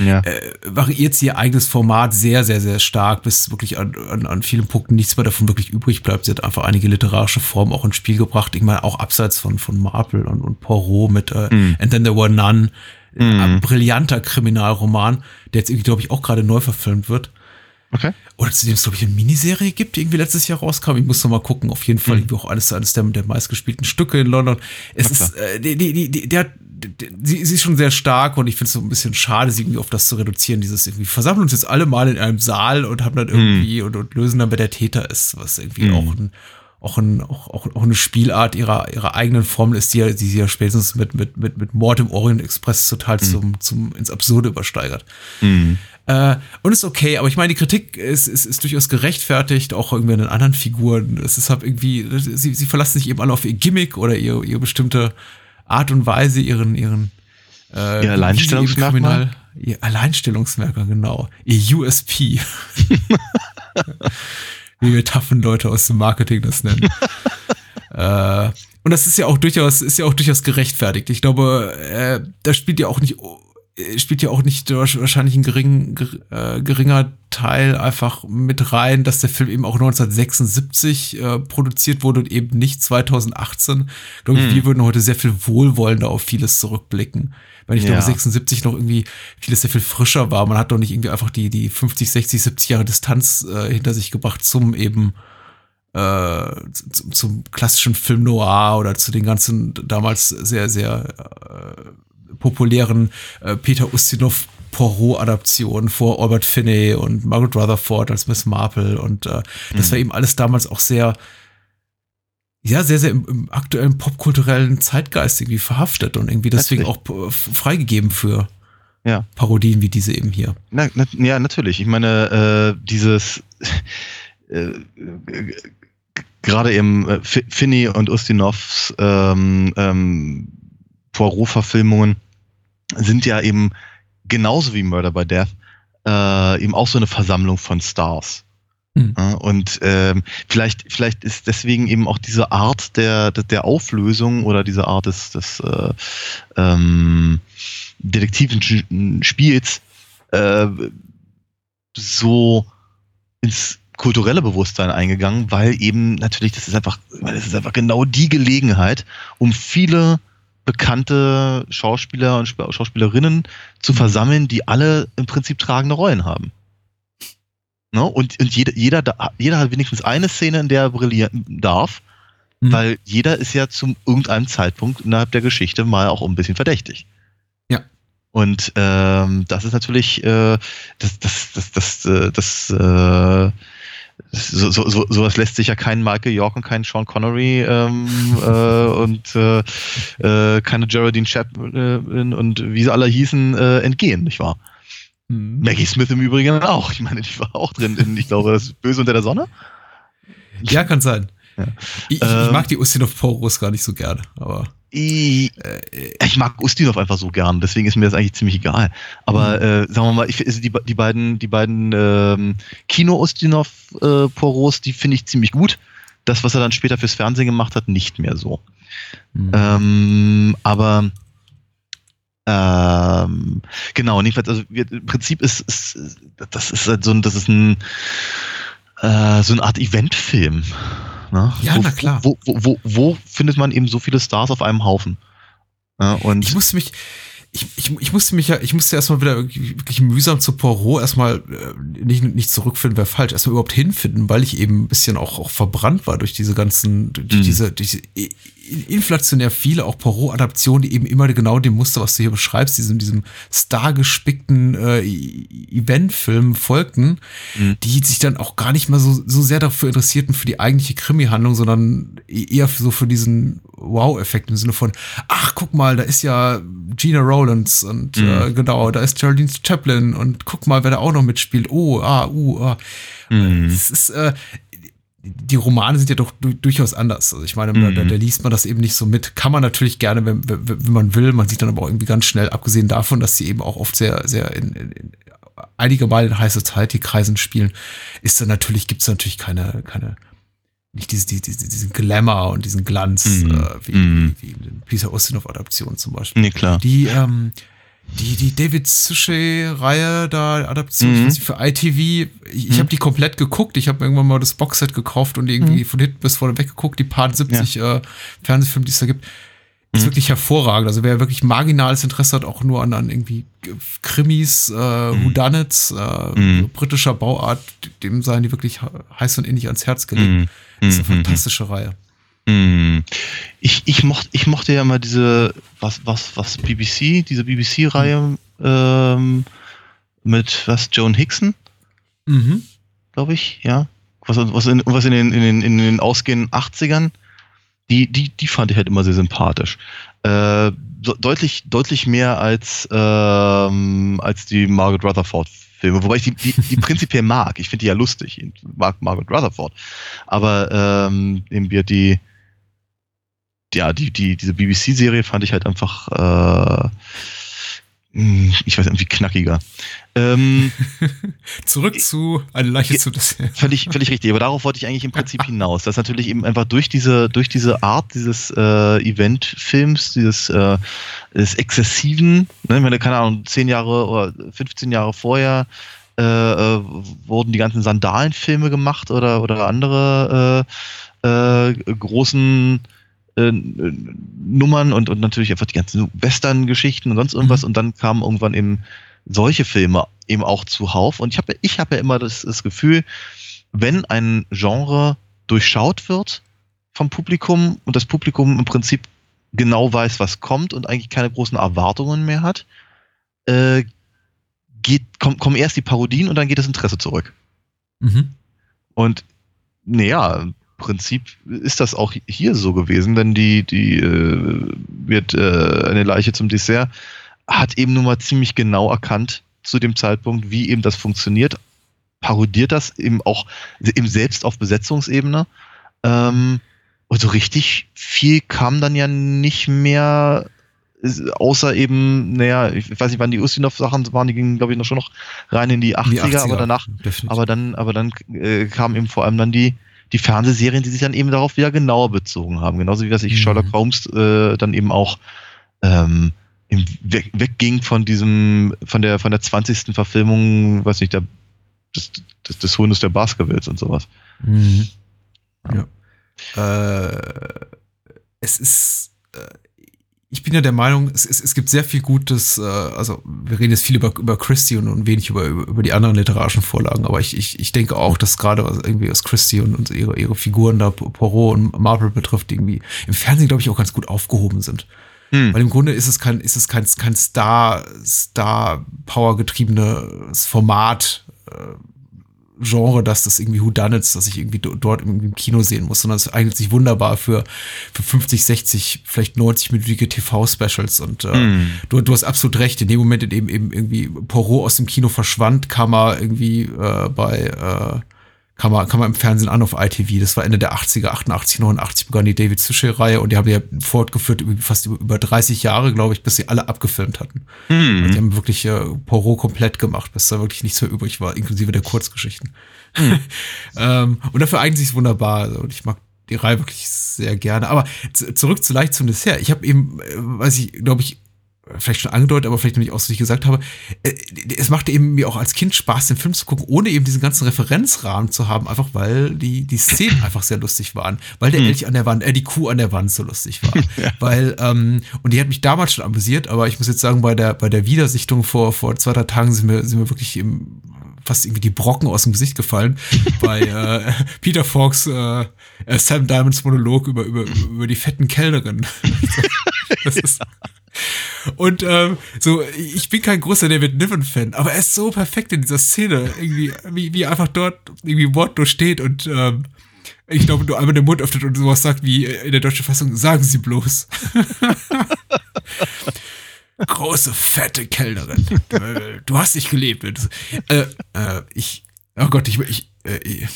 ja. äh, variiert sie ihr eigenes Format sehr, sehr, sehr stark, bis wirklich an, an, an vielen Punkten nichts mehr davon wirklich übrig bleibt. Sie hat einfach einige literarische Formen auch ins Spiel gebracht. Ich meine, auch abseits von, von Marple und, und Poirot mit äh, mhm. And Then There Were None. Mhm. Ein brillanter Kriminalroman, der jetzt irgendwie, glaube ich, auch gerade neu verfilmt wird. Okay. Oder zu dem es, glaube ich, eine Miniserie gibt, die irgendwie letztes Jahr rauskam. Ich muss noch mal gucken. Auf jeden Fall mhm. irgendwie auch alles, eines der, der meistgespielten Stücke in London. Es ist, äh, die, die, die, der, sie, sie ist schon sehr stark und ich finde es so ein bisschen schade, sie irgendwie auf das zu reduzieren. Dieses irgendwie versammeln uns jetzt alle mal in einem Saal und haben dann mhm. irgendwie mhm. und, und lösen dann, wer der Täter ist, was irgendwie mhm. auch ein auch, ein, auch, auch, auch eine Spielart ihrer, ihrer eigenen Formel ist, die, ja, die sie ja spätestens mit, mit, mit, mit Mord im Orient Express total mhm. zum, zum ins Absurde übersteigert. Mhm. Äh, und ist okay, aber ich meine, die Kritik ist, ist, ist durchaus gerechtfertigt, auch irgendwie an den anderen Figuren. Es ist halt irgendwie, sie, sie verlassen sich eben alle auf ihr Gimmick oder ihre, ihre bestimmte Art und Weise, ihren, ihren äh, ihr Alleinstellungsmerkmal. Ihr Alleinstellungsmerkmal, genau. Ihr USP. Wie wir taffen Leute aus dem Marketing das nennen. äh, und das ist ja auch durchaus, ist ja auch durchaus gerechtfertigt. Ich glaube, äh, da spielt ja auch nicht spielt ja auch nicht wahrscheinlich ein gering, äh, geringer Teil einfach mit rein, dass der Film eben auch 1976 äh, produziert wurde und eben nicht 2018. Ich glaube, hm. wir würden heute sehr viel wohlwollender auf vieles zurückblicken. Weil ich ja. glaube, 76 noch irgendwie vieles sehr viel frischer war. Man hat doch nicht irgendwie einfach die, die 50, 60, 70 Jahre Distanz äh, hinter sich gebracht zum eben äh, zum, zum klassischen Film Noir oder zu den ganzen damals sehr, sehr äh, populären äh, Peter Ustinov Poirot-Adaptionen vor Albert Finney und Margaret Rutherford als Miss Marple und äh, das mhm. war eben alles damals auch sehr ja, sehr, sehr im, im aktuellen popkulturellen Zeitgeist irgendwie verhaftet und irgendwie deswegen auch äh, freigegeben für Ja. Parodien wie diese eben hier. Na, na, ja, natürlich. Ich meine, äh, dieses äh, gerade eben äh, Fi- Finney und Ustinovs ähm, ähm, Poirot-Verfilmungen sind ja eben genauso wie Murder by Death äh, eben auch so eine Versammlung von Stars. Mhm. Ja, und ähm, vielleicht, vielleicht ist deswegen eben auch diese Art der, der, Auflösung oder diese Art des, des äh, ähm, detektiven Spiels äh, so ins kulturelle Bewusstsein eingegangen, weil eben natürlich, das ist einfach, weil das ist einfach genau die Gelegenheit, um viele bekannte Schauspieler und Sp- Schauspielerinnen zu versammeln, die alle im Prinzip tragende Rollen haben. Ne? Und, und jeder, jeder, jeder hat wenigstens eine Szene, in der er brillieren darf, Mhm. weil jeder ist ja zum irgendeinem Zeitpunkt innerhalb der Geschichte mal auch ein bisschen verdächtig. Ja. Und ähm, das ist natürlich, äh, das, das, das, das, äh, das, äh, so, so, so, sowas lässt sich ja kein Michael York und kein Sean Connery ähm, äh, und äh, äh, keine Geraldine Chaplin und wie sie alle hießen, äh, entgehen, nicht wahr? Mhm. Maggie Smith im Übrigen auch. Ich meine, die war auch drin in, ich glaube, das ist Böse unter der Sonne. Ja, kann sein. Ja. Ich, ich Ähm, mag die Ustinov Poros gar nicht so gerne, aber Ich, ich mag Ustinov einfach so gern, deswegen ist mir das eigentlich ziemlich egal. Aber äh, sagen wir mal, ich, also die, die beiden, die beiden ähm, Kino-Ustinov-Poros, die finde ich ziemlich gut. Das, was er dann später fürs Fernsehen gemacht hat, nicht mehr so. Mhm. Ähm, aber ähm, genau, jedenfalls, also wir, im Prinzip ist, ist das ist halt so ein, das ist ein äh, so eine Art Eventfilm. Ne? Ja, wo, na klar. Wo, wo, wo, wo findet man eben so viele Stars auf einem Haufen? Ja, und ich musste mich, ich, ich, ich musste mich ja, ich musste erstmal wieder wirklich mühsam zu Poirot erstmal äh, nicht, nicht zurückfinden, wäre falsch, erstmal überhaupt hinfinden, weil ich eben ein bisschen auch, auch verbrannt war durch diese ganzen, durch Mhm. diese, durch diese i- inflationär viele auch Poirot-Adaptionen, die eben immer genau dem Muster, was du hier beschreibst, diesem, diesem stargespickten äh, Eventfilm folgten, Mhm. die sich dann auch gar nicht mal so, so sehr dafür interessierten für die eigentliche Krimi-Handlung, sondern eher so für diesen Wow-Effekt im Sinne von, ach, guck mal, da ist ja Gina Rowlands und Mhm. äh, genau, da ist Geraldine Chaplin und guck mal, wer da auch noch mitspielt. Oh, ah, uh, ah. Mhm. Es ist, äh, die Romane sind ja doch du durchaus anders. Also ich meine, Mhm. da, da liest man das eben nicht so mit. Kann man natürlich gerne, wenn, wenn, man will. Man sieht dann aber auch irgendwie ganz schnell, abgesehen davon, dass sie eben auch oft sehr, sehr in, in, in einige Mal in High Society Kreisen spielen, ist dann natürlich, gibt's natürlich keine, keine, nicht diese, diese, diese, diesen Glamour und diesen Glanz, Mhm. äh, wie, Mhm. wie, wie in den Peter Ustinov-Adaptionen zum Beispiel. nee, klar. Die, ähm, die, die David Suchet-Reihe da, Adaption, ich Mhm. weiß nicht, für ITV, ich, ich habe die komplett geguckt. Ich habe irgendwann mal das Boxset gekauft und irgendwie von hinten bis vorne weggeguckt, die paar 70 äh, Fernsehfilme, die es da gibt. Ist Mhm. wirklich hervorragend. Also wer wirklich marginales Interesse hat, auch nur an, an irgendwie Krimis, äh, Whodunits, äh, Mhm. britischer Bauart, dem seien die wirklich heiß und innig ans Herz gelegt. Mhm. Das ist eine Mhm. fantastische Reihe. Hm. Ich, ich, mocht, ich mochte ja immer diese, was, was, was, BBC, diese BBC-Reihe ähm, mit, was, Joan Hickson, Mhm. glaube ich, ja. Was, was, in, was in, den, in, den, in den ausgehenden 80ern, die, die, die fand ich halt immer sehr sympathisch. Äh, so, deutlich, deutlich mehr als, ähm, als die Margaret Rutherford-Filme, wobei ich die, die, die prinzipiell mag. Ich finde die ja lustig. Ich mag Margaret Rutherford. Aber ähm, eben wird die, ja, die, die, diese BBC-Serie fand ich halt einfach, äh, mh, ich weiß irgendwie knackiger. Ähm, Zurück zu eine Leiche zu das. völlig, völlig richtig. Aber darauf wollte ich eigentlich im Prinzip hinaus. Dass natürlich eben einfach durch diese, durch diese Art dieses äh, Eventfilms, dieses äh, des Exzessiven, ne, ich meine, keine Ahnung, zehn Jahre oder 15 Jahre vorher äh, äh, wurden die ganzen Sandalenfilme gemacht oder, oder andere äh, äh, großen äh, Nummern und, und natürlich einfach die ganzen Western-Geschichten und sonst irgendwas. Mhm. Und dann kamen irgendwann eben solche Filme eben auch zuhauf. Und ich habe ich hab ja immer das, das Gefühl, wenn ein Genre durchschaut wird vom Publikum und das Publikum im Prinzip genau weiß, was kommt und eigentlich keine großen Erwartungen mehr hat, äh, geht, komm, kommen erst die Parodien und dann geht das Interesse zurück. Mhm. Und naja, Prinzip ist das auch hier so gewesen, denn die, die äh, wird äh, eine Leiche zum Dessert, hat eben nun mal ziemlich genau erkannt zu dem Zeitpunkt, wie eben das funktioniert, parodiert das eben auch eben selbst auf Besetzungsebene. Ähm, und so richtig viel kam dann ja nicht mehr, außer eben, naja, ich weiß nicht, wann die Ustinov-Sachen waren, die gingen, glaube ich, noch schon noch rein in die 80er, In die 80er, aber danach, definitiv. aber dann, aber dann äh, kamen eben vor allem dann die, die Fernsehserien, die sich dann eben darauf wieder genauer bezogen haben. Genauso wie was ich Mhm. Sherlock Holmes äh, dann eben auch ähm, weg, wegging von diesem, von der, von der 20. Verfilmung, weiß nicht, der, des, des, des Hundes der Baskervilles und sowas. Mhm. Ja. Äh, es ist, äh, ich bin ja der Meinung, es, es, es gibt sehr viel Gutes, äh, also wir reden jetzt viel über, über Christie und, und wenig über, über über die anderen literarischen Vorlagen, aber ich, ich, ich denke auch, dass gerade was irgendwie was Christie und, und ihre, ihre Figuren da, Poirot und Marvel betrifft, irgendwie im Fernsehen, glaube ich, auch ganz gut aufgehoben sind. Hm. Weil im Grunde ist es kein, ist es kein, kein Star, Star-Power getriebenes Format, äh, Genre, dass das irgendwie Whodunits, dass ich irgendwie do- dort irgendwie im Kino sehen muss, sondern es eignet sich wunderbar für, für 50, 60, vielleicht 90-minütige TV-Specials und äh, Hm. du, du hast absolut recht, in dem Moment, in dem eben irgendwie Poirot aus dem Kino verschwand, kam er irgendwie äh, bei, äh, kam er, kam er im Fernsehen an auf ITV. Das war Ende der 80er, 88, 89 begann die David Suchet-Reihe und die haben ja fortgeführt über fast über, über 30 Jahre, glaube ich, bis sie alle abgefilmt hatten. Hm. Und die haben wirklich äh, Poirot komplett gemacht, bis da wirklich nichts mehr übrig war, inklusive der Kurzgeschichten. ähm, und dafür eignet sich wunderbar. Also, und ich mag die Reihe wirklich sehr gerne. Aber zurück zu leicht zum Dessert. Ich habe eben, äh, weiß ich, glaube ich, vielleicht schon angedeutet, aber vielleicht noch nicht ausdrücklich gesagt habe, äh, es machte eben mir auch als Kind Spaß, den Film zu gucken, ohne eben diesen ganzen Referenzrahmen zu haben, einfach weil die, die Szenen einfach sehr lustig waren. Weil der Elch an der Wand, äh, die Kuh an der Wand so lustig war. Weil, ähm, und die hat mich damals schon amüsiert, aber ich muss jetzt sagen, bei der, bei der Wiedersichtung vor, vor zwei, drei Tagen sind mir, sind mir wirklich im, fast irgendwie die Brocken aus dem Gesicht gefallen bei äh, Peter Fox äh, äh, Sam Diamonds Monolog über, über, über die fetten Kellnerinnen. das ist, und ähm, so, ich bin kein großer David Niven-Fan, aber er ist so perfekt in dieser Szene, irgendwie, wie, wie einfach dort irgendwie wortlos steht und ähm, ich glaube, nur einmal den Mund öffnet und sowas sagt wie in der deutschen Fassung, sagen Sie bloß. Große, fette Kellnerin. Äh, Du hast dich gelebt. Äh, äh, ich, oh Gott, ich, ich, äh, ich,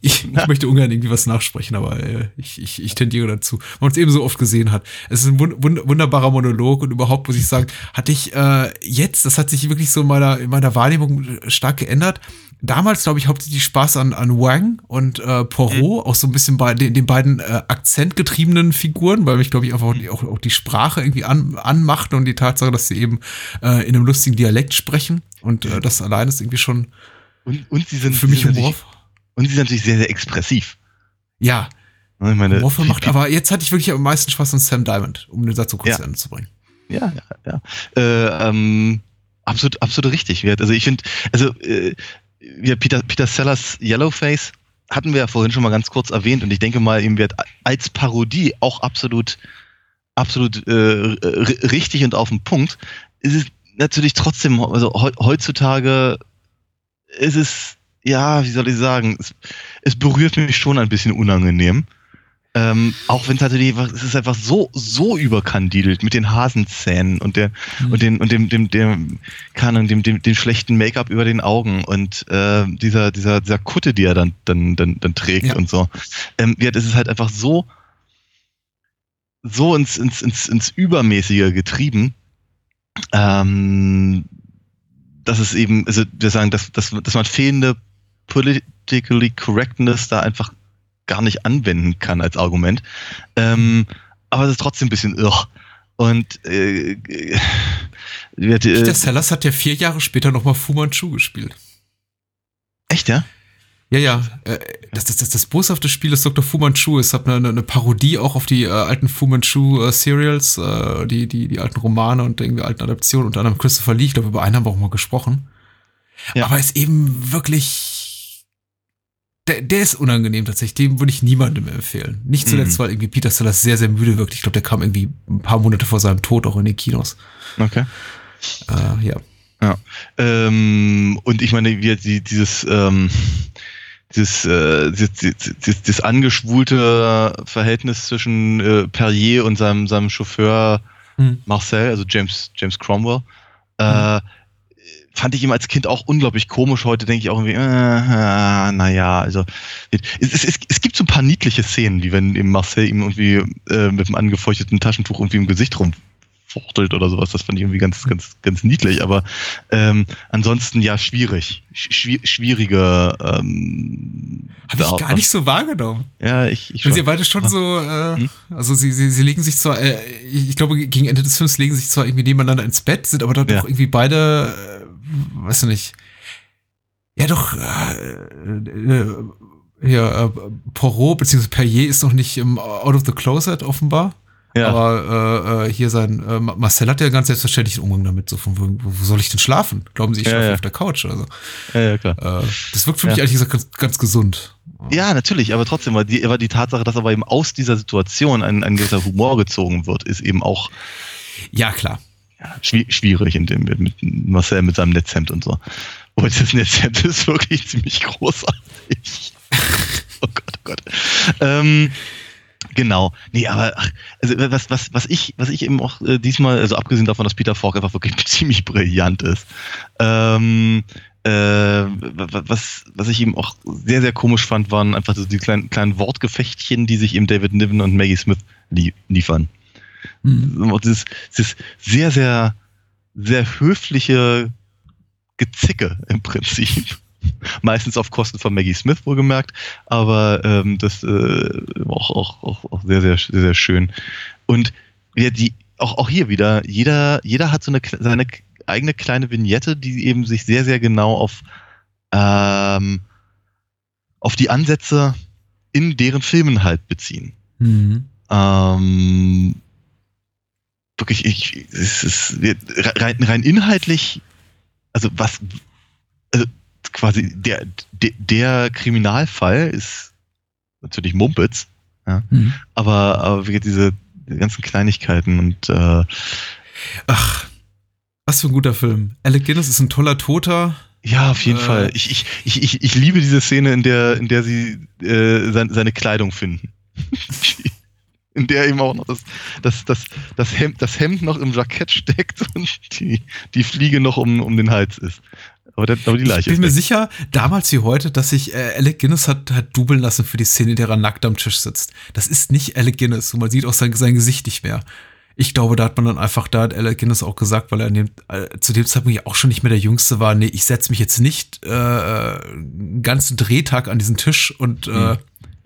ich möchte ungern irgendwie was nachsprechen, aber äh, ich, ich, ich tendiere dazu. Weil man es eben so oft gesehen hat. Es ist ein wund, wund, wunderbarer Monolog und überhaupt muss ich sagen, hatte ich äh, jetzt, das hat sich wirklich so in meiner, in meiner Wahrnehmung stark geändert. Damals, glaube ich, hauptsächlich Spaß an, an Wang und äh, Poirot, auch so ein bisschen bei den, den beiden äh, akzentgetriebenen Figuren, weil mich, glaube ich, einfach auch die, auch, auch die Sprache irgendwie an, anmacht und die Tatsache, dass sie eben äh, in einem lustigen Dialekt sprechen. Und äh, das allein ist irgendwie schon Und, und sie sind für sie mich sind Humor. natürlich- Und sie sind natürlich sehr, sehr expressiv. Ja, Ich meine, Humorvoll macht. Aber jetzt hatte ich wirklich am meisten Spaß an Sam Diamond, um den Satz so kurz Ja. zu Ende zu bringen. Ja, ja, ja. Äh, ähm, absolut, absolut richtig. Also ich finde, also äh, wir Peter, Peter Sellers Yellowface hatten wir ja vorhin schon mal ganz kurz erwähnt und ich denke mal, ihm wird als Parodie auch absolut, absolut äh, richtig und auf den Punkt. Es ist natürlich trotzdem, also heu- heutzutage ist es, ja, wie soll ich sagen, es, es berührt mich schon ein bisschen unangenehm. Ähm, auch wenn es natürlich, es ist einfach so, so überkandidelt mit den Hasenzähnen und der, und den, und dem, dem, dem, keine Ahnung, dem, dem, dem schlechten Make-up über den Augen und äh, dieser, dieser, dieser Kutte, die er dann, dann, dann, dann trägt Ja. und so. Ähm, ja, das ist halt einfach so, so ins, ins, ins, ins Übermäßige getrieben, ähm, dass es eben, also wir sagen, dass, dass, dass man fehlende politically correctness da einfach gar nicht anwenden kann als Argument. Ähm, aber es ist trotzdem ein bisschen irr. Und äh, äh, äh, Sellers hat ja vier Jahre später nochmal Fu Manchu gespielt. echt, ja? Ja, ja. Äh, das, das, das, das boshafte Spiel ist Dr. Fu Manchu. Es hat eine, eine Parodie auch auf die äh, alten Fu Manchu äh, Serials, äh, die, die, die alten Romane und irgendwie alten Adaptionen, unter anderem Christopher Lee. Ich glaube, über einen haben wir auch mal gesprochen. Ja. Aber ist eben wirklich. Der, der ist unangenehm tatsächlich. Den würde ich niemandem empfehlen. Nicht zuletzt, Mhm. weil irgendwie Peter Sellers sehr, sehr müde wirkt. Ich glaube, der kam irgendwie ein paar Monate vor seinem Tod auch in die Kinos. Okay. Äh, ja. Ähm, und ich meine, wie die, dieses, ähm, dieses, äh, dieses, dieses, dieses angeschwulte Verhältnis zwischen äh, Perrier und seinem, seinem Chauffeur Hm. Marcel, also James, James Cromwell, äh, fand ich ihm als Kind auch unglaublich komisch. Heute denke ich auch irgendwie, äh, äh, naja, also es, es, es, es gibt so ein paar niedliche Szenen, die wenn eben Marcel ihm irgendwie äh, mit einem angefeuchteten Taschentuch irgendwie im Gesicht rumfuchtelt oder sowas, das fand ich irgendwie ganz, ganz, ganz niedlich. Aber ähm, ansonsten ja schwierig, Schwi schwierige. Ähm, Habe ich gar nicht so wahrgenommen. Ja, ich, ich schon. sie beide schon so, äh, Hm? also sie, sie, sie legen sich zwar, äh, ich glaube, gegen Ende des Films legen sich zwar irgendwie nebeneinander ins Bett, sind aber dann Ja. doch irgendwie beide, äh, weiß ich nicht, ja doch, äh, äh, ja, äh, Poirot bzw. Perrier ist noch nicht im Out of the Closet offenbar. ja. Aber äh, äh, hier sein, äh, Marcel hat ja ganz selbstverständlich einen Umgang damit. So von, wo, wo soll ich denn schlafen? Glauben Sie, ich Ja, schlafe ja. auf der Couch? Also, ja, ja, klar. äh, das wirkt für mich ehrlich gesagt ganz, ganz gesund. Ja, natürlich, aber trotzdem, weil die, aber die Tatsache, dass aber eben aus dieser Situation ein, ein gewisser Humor gezogen wird, ist eben auch Ja, klar. Ja, schwi- schwierig in dem, mit, mit Marcel mit seinem Netzhemd und so. Und das Netzhemd ist wirklich ziemlich großartig. oh Gott, oh Gott. Ähm, genau. Nee, aber ach, also was, was, was ich, was ich eben auch äh, diesmal, also abgesehen davon, dass Peter Falk einfach wirklich ziemlich brillant ist, ähm, äh, wa- was, was ich eben auch sehr, sehr komisch fand, waren einfach so die kleinen, kleinen Wortgefechtchen, die sich eben David Niven und Maggie Smith lie liefern. Mhm. Und dieses, dieses sehr, sehr, sehr höfliche Gezicke im Prinzip. Meistens auf Kosten von Maggie Smith wohlgemerkt, aber ähm, das äh, auch, auch, auch, auch sehr, sehr, sehr, sehr schön. Und ja, die, auch, auch hier wieder, jeder, jeder hat so eine seine eigene kleine Vignette, die eben sich sehr, sehr genau auf, ähm, auf die Ansätze in deren Filmen halt beziehen. Mhm. Ähm, wirklich, ich, es ist rein, rein inhaltlich, also was, also quasi der, der, der Kriminalfall ist natürlich Mumpitz, Mhm. aber, aber diese ganzen Kleinigkeiten und äh, Ach, was für ein guter Film. Alec Guinness ist ein toller Toter. ja, auf jeden Äh. Fall. Ich, ich, ich, ich, ich liebe diese Szene, in der, in der sie äh, sein, seine Kleidung finden. in der eben auch noch das, das, das, das, Hemd, das Hemd noch im Jackett steckt und die, die Fliege noch um, um den Hals ist. Aber, der, aber die Ich Leiche bin mir sicher, damals wie heute, dass sich äh, Alec Guinness hat, hat dubeln lassen für die Szene, in der er nackt am Tisch sitzt. Das ist nicht Alec Guinness und man sieht auch sein, sein Gesicht nicht mehr. Ich glaube, da hat man dann einfach, da hat Alec Guinness auch gesagt, weil er dem, äh, zu dem Zeitpunkt ja auch schon nicht mehr der Jüngste war, nee, ich setze mich jetzt nicht äh, äh, einen ganzen Drehtag an diesen Tisch und äh,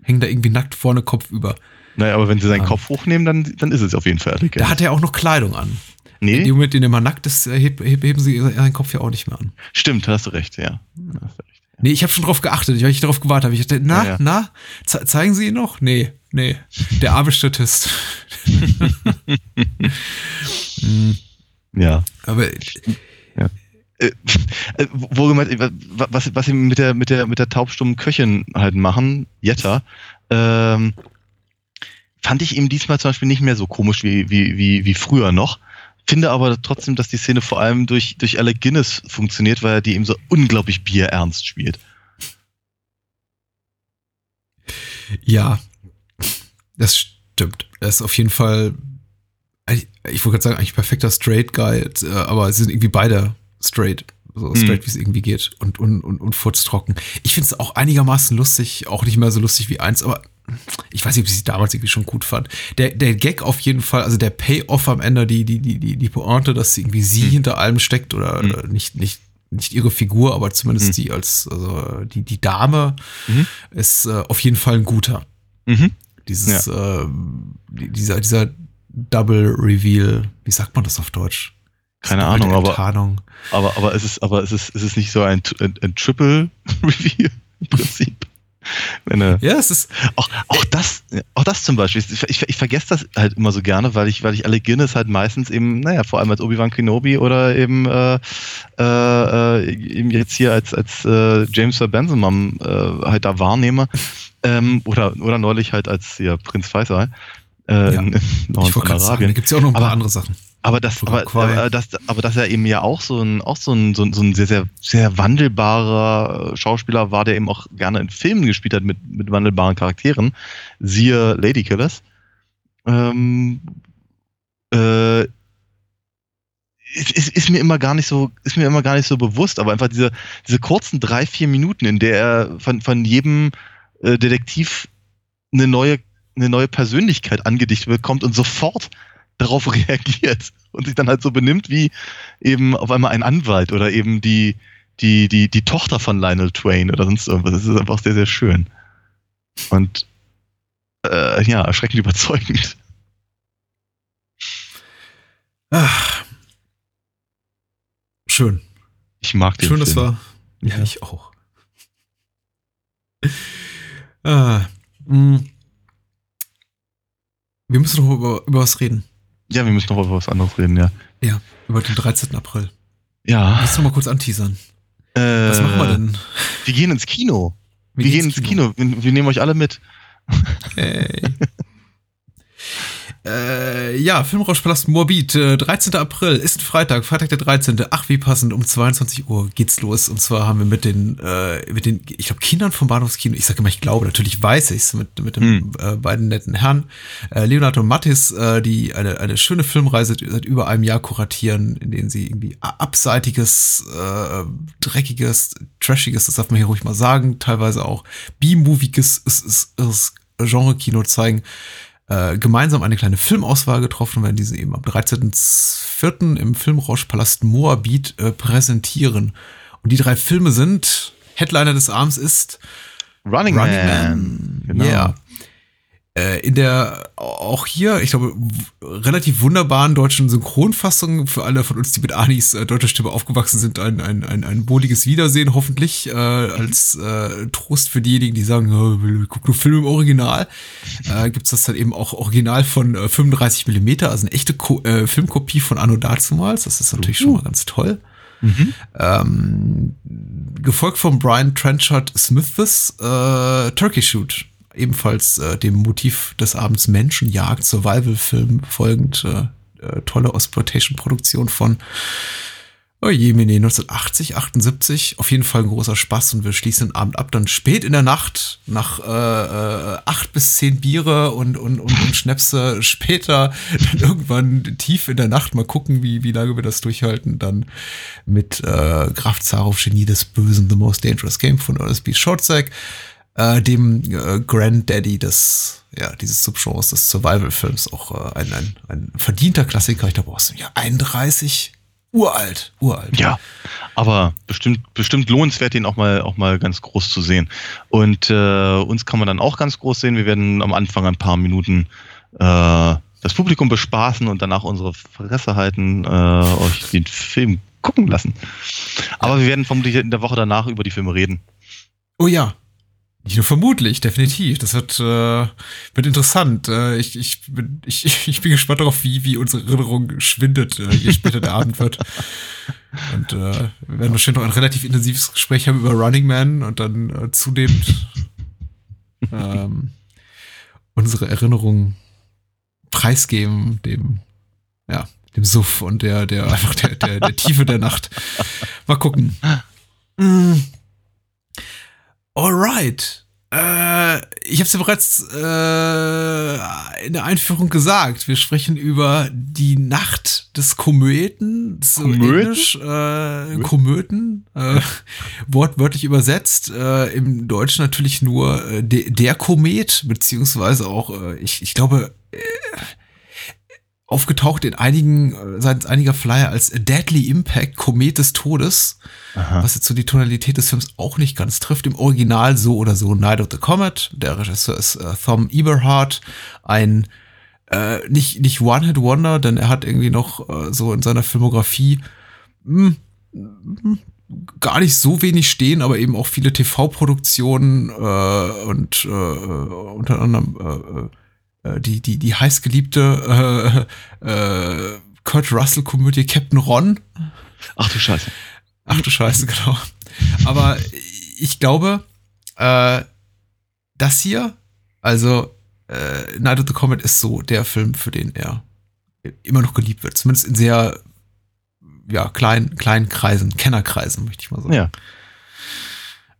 häng da irgendwie nackt vorne Kopf über. Naja, aber wenn sie seinen. Kopf hochnehmen, dann, dann ist es auf jeden Fall. Alec Da hat er auch noch Kleidung an. In nee, dem Moment, in dem er nackt ist, äh, heb, heb, heben sie seinen Kopf ja auch nicht mehr an. stimmt, hast du recht, ja. Hast du recht. Nee, ich habe schon drauf geachtet, weil ich darauf gewartet habe. Ich dachte, na, Ja, ja. na, ze zeigen Sie ihn noch? Nee, nee. Der arme Statist. Ja. Aber äh, äh, wohlgemerkt, äh, was, was sie mit der, mit der, mit der taubstummen Köchin halt machen, Jetta, ähm, fand ich eben diesmal zum Beispiel nicht mehr so komisch wie, wie, wie, wie früher noch. Finde aber trotzdem, dass die Szene vor allem durch, durch Alec Guinness funktioniert, weil er die eben so unglaublich bierernst spielt. ja, das stimmt. Er ist auf jeden Fall, ich, ich wollte gerade sagen, eigentlich perfekter Straight Guy, äh, aber sie sind irgendwie beide straight. So Mhm. straight, wie es irgendwie geht. Und, und, und, und furztrocken. Ich finde es auch einigermaßen lustig, auch nicht mehr so lustig wie eins, aber ich weiß nicht, ob ich sie damals irgendwie schon gut fand. Der, der Gag auf jeden Fall, also der Payoff am Ende, die, die, die, die, die Pointe, dass irgendwie sie Hm. hinter allem steckt oder Hm. äh, nicht, nicht, nicht ihre Figur, aber zumindest Hm. die als, also die, die Dame Mhm. ist äh, auf jeden Fall ein guter. Mhm. Dieses, äh, die- dieser, dieser Double Reveal, wie sagt man das auf Deutsch? Keine Ahnung, aber, Enttarnung. aber, aber es ist, aber es ist, es ist nicht so ein, ein, ein Triple Review im Prinzip. Wenn er, Ja, es ist, Auch, auch das, auch das zum Beispiel. Ich, ich, vergesse das halt immer so gerne, weil ich, weil ich alle Guinness halt meistens eben, naja, vor allem als Obi-Wan Kenobi oder eben, äh, äh, eben jetzt hier als, als äh, James Benzemam äh, halt da wahrnehme. Ähm, oder, oder neulich halt als hier Prinz Faisal äh, Ja. in, in ich wollte gerade sagen, da gibt es ja auch noch ein paar Aber- andere Sachen. Aber das, aber, aber, das, aber dass er eben ja auch so ein, auch so ein, so ein, so ein sehr, sehr, sehr wandelbarer äh, Schauspieler war, der eben auch gerne in Filmen gespielt hat mit, mit wandelbaren Charakteren. Siehe Ladykillers. Ähm, äh, ist, ist, ist mir immer gar nicht so, ist mir immer gar nicht so bewusst, aber einfach diese, diese kurzen drei, vier Minuten, in der er von, von jedem äh, Detektiv eine neue, eine neue Persönlichkeit angedichtet bekommt und sofort darauf reagiert und sich dann halt so benimmt wie eben auf einmal ein Anwalt oder eben die, die, die, die Tochter von Lionel Twain oder sonst irgendwas. Das ist einfach sehr, sehr schön. Und äh, ja, erschreckend überzeugend. Ach. Schön. Ich mag den Schön, das Film. war. Ja, Ja. ich auch. Ah, mh. wir müssen noch über, über was reden. Ja, wir müssen noch über was anderes reden, ja. Ja, über den 13. April. Ja. Lass noch mal kurz anteasern. Äh, Was machen wir denn? Wir gehen ins Kino. Wir, gehen ins Kino. Wir, wir nehmen euch alle mit. Hey. äh, ja, Filmrauschpalast Morbid, äh, 13. April, ist ein Freitag, Freitag der 13. Ach, wie passend, um 22 Uhr geht's los. Und zwar haben wir mit den, äh, mit den, ich glaube, Kindern vom Bahnhofskino, ich sage immer, ich glaube, natürlich weiß ich's, mit, mit den äh, beiden netten Herren, äh, Leonardo und Mattis, äh, die eine, eine schöne Filmreise seit über einem Jahr kuratieren, in denen sie irgendwie abseitiges, äh, dreckiges, trashiges, das darf man hier ruhig mal sagen, teilweise auch B-moviges Genre-Kino zeigen äh, gemeinsam eine kleine Filmauswahl getroffen und werden diese eben am 13.04. im Filmrauschpalast Moabit äh, präsentieren. Und die drei Filme sind, Headliner des Abends ist Running, Running Man. Man. Genau. Yeah. Äh, in der auch hier, ich glaube, relativ wunderbaren deutschen Synchronfassung für alle von uns, die mit Anis äh, deutscher Stimme aufgewachsen sind, ein, ein, ein, ein wohliges Wiedersehen, hoffentlich, äh, als äh, Trost für diejenigen, die sagen, oh, guck nur Film im Original. Äh, gibt's das dann eben auch original von äh, 35 Millimeter, also eine echte Ko äh, Filmkopie von Anno dazumals. Das ist natürlich schon mal ganz toll. Ähm, gefolgt von Brian Trenchard Smiths äh, Turkey Shoot. Ebenfalls äh, dem Motiv des Abends Menschenjagd, Survival-Film folgend. Äh, äh, tolle Exploitation-Produktion von Oh je, Mene, 1980, 78. Auf jeden Fall ein großer Spaß und wir schließen den Abend ab. Dann spät in der Nacht, nach äh, äh, acht bis zehn Biere und, und, und, und Schnäpse später, dann irgendwann tief in der Nacht mal gucken, wie, wie lange wir das durchhalten. Dann mit äh, Graf Zarow, Genie des Bösen, The Most Dangerous Game von Ernest B. Shortsack, äh, dem äh, Granddaddy des, ja, dieses Subgenres des Survival-Films. Auch äh, ein, ein, ein verdienter Klassiker, ich glaube aus dem Jahr 31. Uralt, uralt. Ja, aber bestimmt, bestimmt lohnenswert, den auch mal, auch mal ganz groß zu sehen. Und äh, uns kann man dann auch ganz groß sehen. Wir werden am Anfang ein paar Minuten äh, das Publikum bespaßen und danach unsere Fresse halten, äh, euch den Film gucken lassen. Aber wir werden vermutlich in der Woche danach über die Filme reden. Oh ja. Nicht nur vermutlich, definitiv. Das wird, äh, wird interessant. Äh, ich, ich, bin, ich, ich bin gespannt darauf, wie, wie unsere Erinnerung schwindet, äh, je später der Abend wird. Und äh, wir werden wahrscheinlich noch ein relativ intensives Gespräch haben über Running Man und dann äh, zunehmend ähm, unsere Erinnerungen preisgeben, dem, ja, dem Suff und der, der, einfach der, der, der Tiefe der Nacht. Mal gucken. Mm. Alright. Äh, ich habe es ja bereits äh, in der Einführung gesagt. Wir sprechen über die Nacht des Komöten. So? Englisch, äh, Komöten. Äh, wortwörtlich übersetzt. Äh, Im Deutschen natürlich nur äh, de, der Komet, beziehungsweise auch, äh, ich, ich glaube, äh, aufgetaucht in einigen, äh, seitens einiger Flyer als Deadly Impact, Komet des Todes Aha. was jetzt so die Tonalität des Films auch nicht ganz trifft. Im Original so oder so Night of the Comet. Der Regisseur ist äh, Tom Eberhardt, ein äh, nicht, nicht One-Hit-Wonder, denn er hat irgendwie noch äh, so in seiner Filmografie mh, mh, gar nicht so wenig stehen, aber eben auch viele TV-Produktionen äh, und äh, unter anderem äh, äh, die, die, die heißgeliebte äh, äh, Kurt Russell-Komödie Captain Ron. Ach du Scheiße. Ach du Scheiße, genau. Aber ich glaube, äh, das hier, also äh, Night of the Comet ist so der Film, für den er immer noch geliebt wird. Zumindest in sehr ja, kleinen, kleinen Kreisen, Kennerkreisen, möchte ich mal sagen. Ja.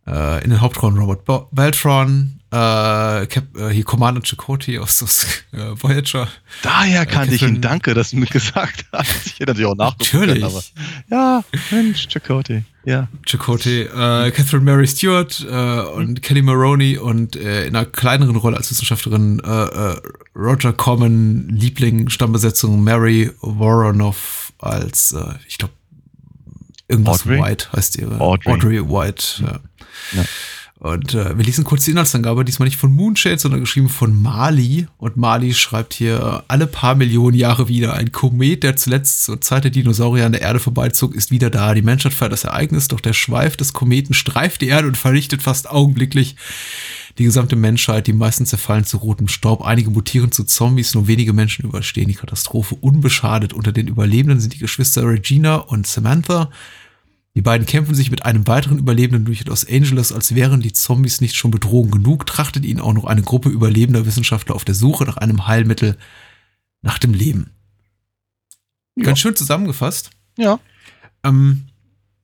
Äh, in den Hauptrollen Robert Beltron, äh, Cap äh, hier Commander Chakotay aus das, äh, Voyager. Daher kannte ich ihn. Danke, dass du mir gesagt hast. Ich hätte natürlich auch nachgucken Natürlich. können, aber ja, Mensch, Chakotay. Ja. Chakotay, äh, Catherine Mary Stewart äh, und Kelly Maroney und äh, in einer kleineren Rolle als Wissenschaftlerin äh, äh, Roger Corman, Liebling, Stammbesetzung Mary Voronoff als, äh, ich glaube, irgendwas Audrey? White heißt ihre. Audrey. White, ja. Ja. Und äh, wir lesen kurz die Inhaltsangabe, diesmal nicht von Moonshade, sondern geschrieben von Mali. Und Mali schreibt hier, alle paar Millionen Jahre wieder. Ein Komet, der zuletzt zur Zeit der Dinosaurier an der Erde vorbeizog, ist wieder da. Die Menschheit feiert das Ereignis, doch der Schweif des Kometen streift die Erde und vernichtet fast augenblicklich die gesamte Menschheit. Die meisten zerfallen zu rotem Staub, einige mutieren zu Zombies, nur wenige Menschen überstehen die Katastrophe unbeschadet. Unter den Überlebenden sind die Geschwister Regina und Samantha. Die beiden kämpfen sich mit einem weiteren Überlebenden durch Los Angeles, als wären die Zombies nicht schon Bedrohung genug, trachtet ihnen auch noch eine Gruppe überlebender Wissenschaftler auf der Suche nach einem Heilmittel nach dem Leben. Ja. Ganz schön zusammengefasst. Ja. Ähm,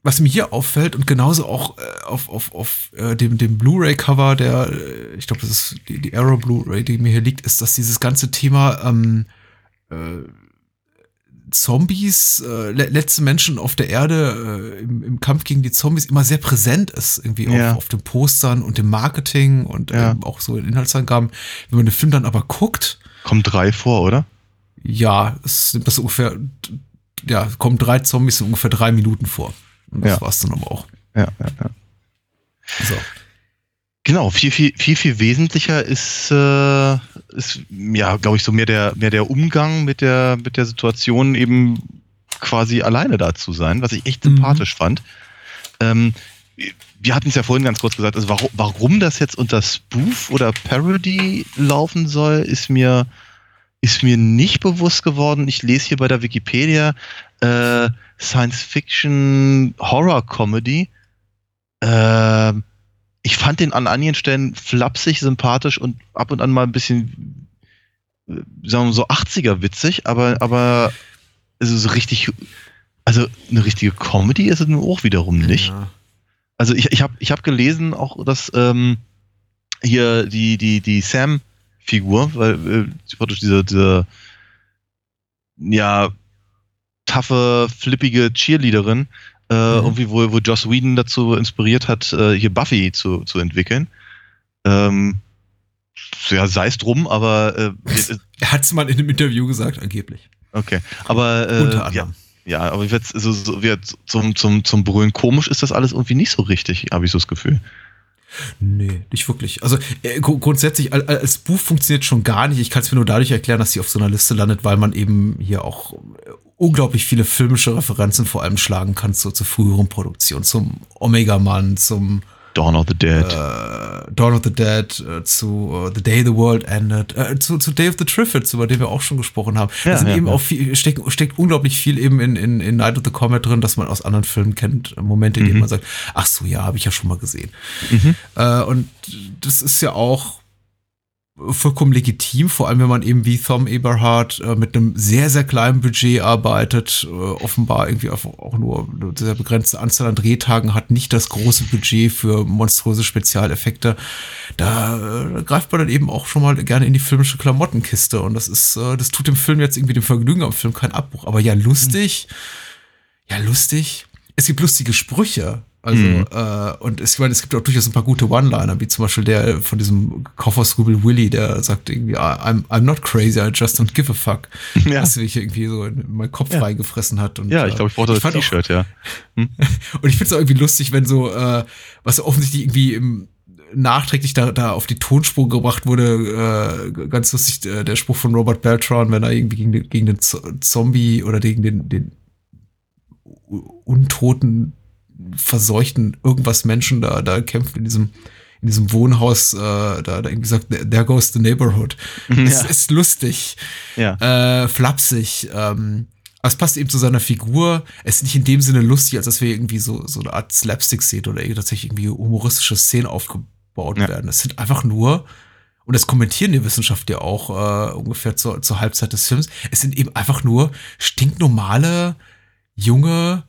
was mir hier auffällt und genauso auch äh, auf, auf, auf äh, dem, dem Blu-ray-Cover, der, äh, ich glaube, das ist die, die Arrow Blu-ray, die mir hier liegt, ist, dass dieses ganze Thema ähm, äh, Zombies, äh, le letzte Menschen auf der Erde äh, im, im Kampf gegen die Zombies immer sehr präsent ist, irgendwie Ja. auf, auf den Postern und dem Marketing und Ja. ähm, auch so in Inhaltsangaben. Wenn man den Film dann aber guckt, Kommen drei vor, oder? ja, es nimmt das ungefähr, ja, kommen drei Zombies in ungefähr drei Minuten vor. Und das Ja. war's dann aber auch. Ja, ja. Genau, viel, viel, viel, viel wesentlicher ist, äh, ist ja, glaube ich, so mehr der, mehr der Umgang mit der, mit der Situation eben quasi alleine da zu sein, was ich echt Mhm. sympathisch fand. Ähm, wir hatten es ja vorhin ganz kurz gesagt, also warum, warum das jetzt unter Spoof oder Parody laufen soll, ist mir, ist mir nicht bewusst geworden. Ich lese hier bei der Wikipedia äh, Science Fiction Horror Comedy. Ähm, ich fand den an einigen Stellen flapsig, sympathisch und ab und an mal ein bisschen, äh, sagen wir mal so 80er witzig, aber, aber es ist richtig, also eine richtige Comedy ist es nun auch wiederum nicht. Ja. Also ich, ich habe ich hab gelesen auch, dass ähm, hier die, die, die Sam-Figur, weil äh, praktisch diese, diese ja, taffe, flippige Cheerleaderin, äh, Mhm. irgendwie, wo, wo Joss Whedon dazu inspiriert hat, äh, hier Buffy zu, zu entwickeln. Ähm, ja, sei es drum, aber äh, Er hat es mal in einem Interview gesagt, angeblich. okay. Aber äh, Unter ja, anderem. ja, aber jetzt so, so, jetzt zum, zum, zum Brüllen komisch ist das alles irgendwie nicht so richtig, habe ich so das Gefühl. Nee, nicht wirklich. Also äh, gru- grundsätzlich al- als Buch funktioniert schon gar nicht. Ich kann es mir nur dadurch erklären, dass sie auf so einer Liste landet, weil man eben hier auch äh, unglaublich viele filmische Referenzen vor allem schlagen kann zu, zu früheren Produktionen, zum Omega-Mann, zum Dawn of the Dead. äh, Dawn of the Dead, äh, zu äh, The Day the World Ended, äh, zu, zu Day of the Triffids, über den wir auch schon gesprochen haben. Ja, da sind ja, eben ja. auch viel, steckt, steckt unglaublich viel eben in, in, in Night of the Comet drin, dass man aus anderen Filmen kennt, äh, Momente, in denen Mhm. man sagt, ach so, ja, habe ich ja schon mal gesehen. Mhm. Äh, und das ist ja auch vollkommen legitim, vor allem wenn man eben wie Tom Eberhardt äh, mit einem sehr, sehr kleinen Budget arbeitet, äh, offenbar irgendwie auch nur eine sehr begrenzte Anzahl an Drehtagen hat, nicht das große Budget für monströse Spezialeffekte. Da äh, greift man dann eben auch schon mal gerne in die filmische Klamottenkiste und das ist, äh, das tut dem Film jetzt irgendwie dem Vergnügen am Film keinen Abbruch. Aber ja, lustig, ja, lustig. Es gibt lustige Sprüche. Also, Mhm. äh, und es, ich meine, es gibt auch durchaus ein paar gute One-Liner, wie zum Beispiel der von diesem Kaufhausrübel Willy, der sagt irgendwie, I'm, I'm not crazy, I just don't give a fuck. Ja. Das sich irgendwie so in meinen Kopf Ja. freigefressen hat. Und, Ja, ich äh, glaube, ich brauchte das fand auch- T-Shirt, ja. Und ich finde es auch irgendwie lustig, wenn so, äh, was so offensichtlich irgendwie im, nachträglich da, da auf die Tonspur gebracht wurde, äh, ganz lustig, äh, der Spruch von Robert Beltran, wenn er irgendwie gegen den, gegen den Zombie oder gegen den, den untoten, verseuchten irgendwas Menschen da, da kämpft in diesem, in diesem Wohnhaus, äh, da, da irgendwie sagt, there goes the neighborhood. Es Ja. ist lustig Ja. äh, flapsig. Ähm, aber es passt eben zu seiner Figur. Es ist nicht in dem Sinne lustig, als dass wir irgendwie so, so eine Art Slapstick-Szene oder irgendwie tatsächlich irgendwie humoristische Szenen aufgebaut Ja. werden. Es sind einfach nur und das kommentieren die Wissenschaftler auch äh, ungefähr zur, zur Halbzeit des Films, es sind eben einfach nur stinknormale, junge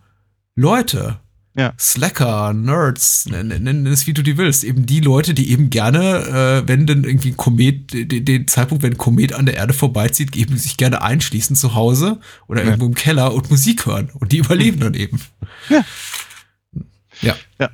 Leute. Ja. Slacker, Nerds, nenn, nenn nenn es wie du die willst. Eben die Leute, die eben gerne, äh, wenn dann irgendwie ein Komet, den, den Zeitpunkt, wenn ein Komet an der Erde vorbeizieht, eben sich gerne einschließen zu Hause oder Ja. irgendwo im Keller und Musik hören. Und die überleben dann eben. Ja. Ja. Ja.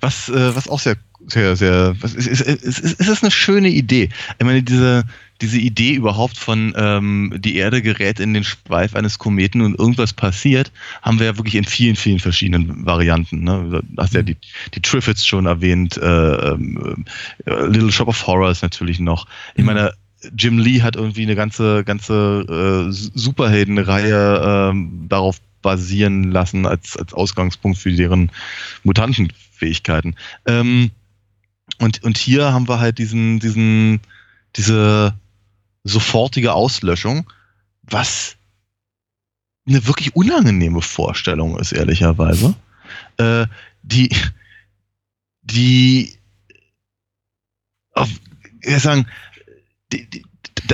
Was, äh, was auch sehr, sehr, sehr, was ist, ist, ist, ist, ist das eine schöne Idee? Ich meine, diese, diese Idee überhaupt von ähm, die Erde gerät in den Schweif eines Kometen und irgendwas passiert, haben wir ja wirklich in vielen, vielen verschiedenen Varianten. Ne? Du hast ja die, die Triffids schon erwähnt, äh, ähm, äh, Little Shop of Horrors natürlich noch. Ich meine, Jim Lee hat irgendwie eine ganze, ganze äh, Superheldenreihe ähm, darauf basieren lassen als, als Ausgangspunkt für deren Mutantenfähigkeiten. Ähm, und, und hier haben wir halt diesen, diesen, diese sofortige Auslöschung, was eine wirklich unangenehme Vorstellung ist, ehrlicherweise. Äh, die, die, auf, ich sagen, die, die,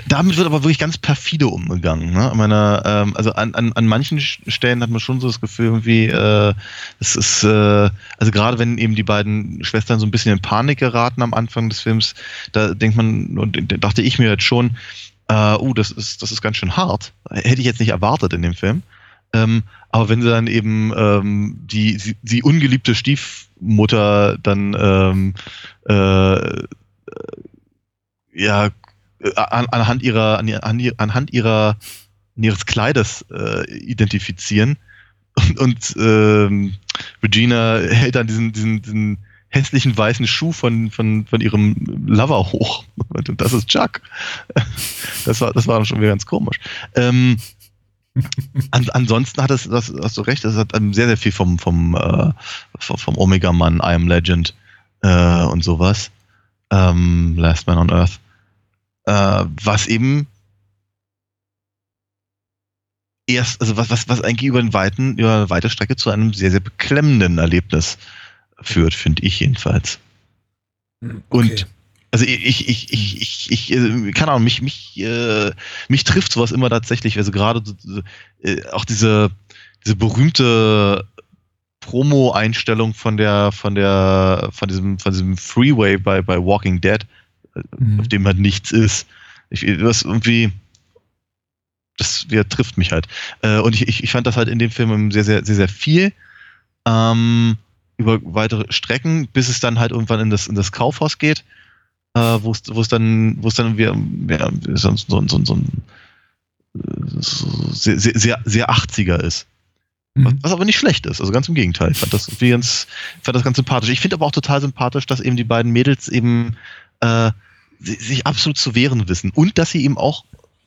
damit wird aber wirklich ganz perfide umgegangen. Ne? Meine, ähm, also an, an, an manchen Stellen hat man schon so das Gefühl, irgendwie, äh, es ist, äh, also gerade wenn eben die beiden Schwestern so ein bisschen in Panik geraten am Anfang des Films, da denkt man, und da dachte ich mir jetzt schon, äh, uh, das ist, das ist ganz schön hart. Hätte ich jetzt nicht erwartet in dem Film. Ähm, aber wenn sie dann eben ähm, die, die, die ungeliebte Stiefmutter dann ähm, äh, ja äh, an, anhand ihrer an, an, anhand ihrer ihres Kleides äh, identifizieren und, und ähm, Regina hält dann diesen, diesen, diesen hässlichen weißen Schuh von, von, von ihrem Lover hoch. Und das ist Chuck. Das war, das war schon wieder ganz komisch. Ähm, an, ansonsten hat es, das hast du recht, es hat sehr, sehr viel vom, vom, äh, vom Omega-Mann, I Am Legend äh, und sowas. Ähm, Last Man on Earth. Äh, was eben erst, also was, was, was eigentlich über, einen weiten, über eine weite Strecke zu einem sehr, sehr beklemmenden Erlebnis führt, finde ich jedenfalls. Und also ich, ich, ich, ich, ich, äh, keine Ahnung, mich, mich, äh, mich trifft sowas immer tatsächlich, also gerade äh, auch diese, diese berühmte Promo-Einstellung von der, von der, von diesem, von diesem Freeway bei, bei Walking Dead, Mhm. auf dem halt nichts ist. Ich, das irgendwie, das ja, trifft mich halt. Äh, und ich, ich, ich fand das halt in dem Film sehr, sehr, sehr, sehr viel. Ähm, über weitere Strecken, bis es dann halt irgendwann in das, in das Kaufhaus geht, äh, wo es dann, wo es dann wieder, ja, so, so, so, so ein sehr, sehr, sehr, sehr 80er ist. Was, Mhm. was aber nicht schlecht ist, also ganz im Gegenteil. Ich fand das irgendwie ganz, fand das ganz sympathisch. Ich finde aber auch total sympathisch, dass eben die beiden Mädels eben äh, sich absolut zu wehren wissen und dass sie eben auch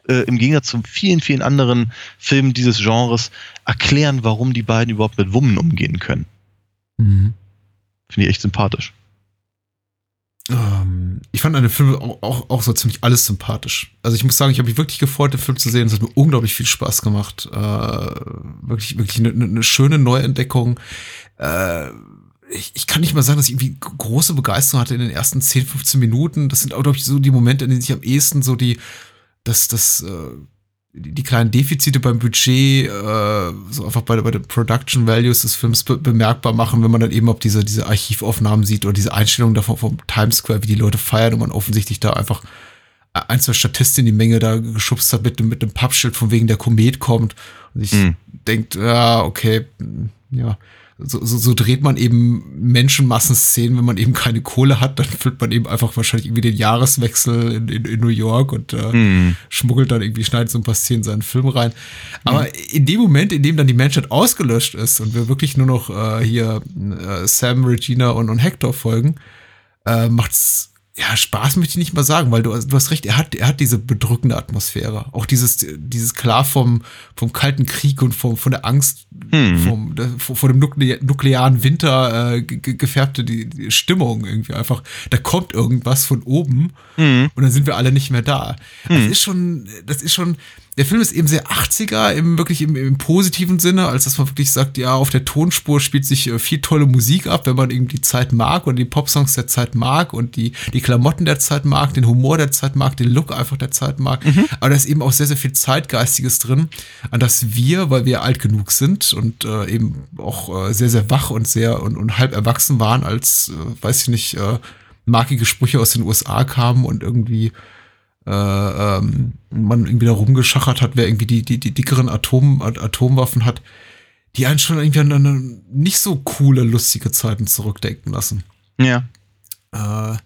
äh, im Gegensatz zu vielen, vielen anderen Filmen dieses Genres erklären, warum die beiden überhaupt mit Wummen umgehen können. Mhm. Finde ich echt sympathisch. Ähm, ich fand an dem Film auch, auch, auch so ziemlich alles sympathisch. Also ich muss sagen, ich habe mich wirklich gefreut, den Film zu sehen. Es hat mir unglaublich viel Spaß gemacht. Äh, wirklich, wirklich eine, eine schöne Neuentdeckung. Äh, ich, ich kann nicht mal sagen, dass ich irgendwie große Begeisterung hatte in den ersten 10, 15 Minuten. Das sind auch, glaube ich, so die Momente, in denen sich am ehesten so die, das, das, äh, die, kleinen Defizite beim Budget, äh, so einfach bei, bei den Production Values des Films be bemerkbar machen, wenn man dann eben auch diese, diese Archivaufnahmen sieht oder diese Einstellungen davon vom Times Square, wie die Leute feiern und man offensichtlich da einfach ein, zwei Statisten in die Menge da geschubst hat mit, mit dem Pappschild, von wegen der Komet kommt und ich Mhm. denkt, ja, okay, mm, ja. So, so, so dreht man eben Menschenmassenszenen, wenn man eben keine Kohle hat, dann füllt man eben einfach wahrscheinlich irgendwie den Jahreswechsel in, in, in New York und äh, Mhm. schmuggelt dann irgendwie, schneidet so ein paar Szenen in seinen Film rein. Aber in dem Moment, in dem dann die Menschheit ausgelöscht ist und wir wirklich nur noch äh, hier äh, Sam, Regina und, und Hector folgen, äh, macht's ja Spaß möchte ich nicht mal sagen, weil du, du hast recht, er hat, er hat diese bedrückende Atmosphäre. Auch dieses, dieses klar vom, vom kalten Krieg und vom, von der Angst Hm. vom, vor, dem Nukle nuklearen Winter äh, ge- ge- gefärbte die, die Stimmung irgendwie einfach. Da kommt irgendwas von oben Hm. und dann sind wir alle nicht mehr da. Das ist schon, das ist schon, der Film ist eben sehr 80er, im wirklich im, im positiven Sinne, als dass man wirklich sagt, ja, auf der Tonspur spielt sich äh, viel tolle Musik ab, wenn man eben die Zeit mag und die Popsongs der Zeit mag und die, die Klamotten der Zeit mag, den Humor der Zeit mag, den Look einfach der Zeit mag. Aber da ist eben auch sehr, sehr viel Zeitgeistiges drin, an das wir, weil wir alt genug sind und äh, eben auch äh, sehr, sehr wach und sehr und, und halb erwachsen waren, als, äh, weiß ich nicht, äh, markige Sprüche aus den USA kamen und irgendwie äh, ähm, man irgendwie da rumgeschachert hat, wer irgendwie die, die, die dickeren Atom, At- Atomwaffen hat, die einen schon irgendwie an eine nicht so coole, lustige Zeiten zurückdenken lassen. Ja. Äh,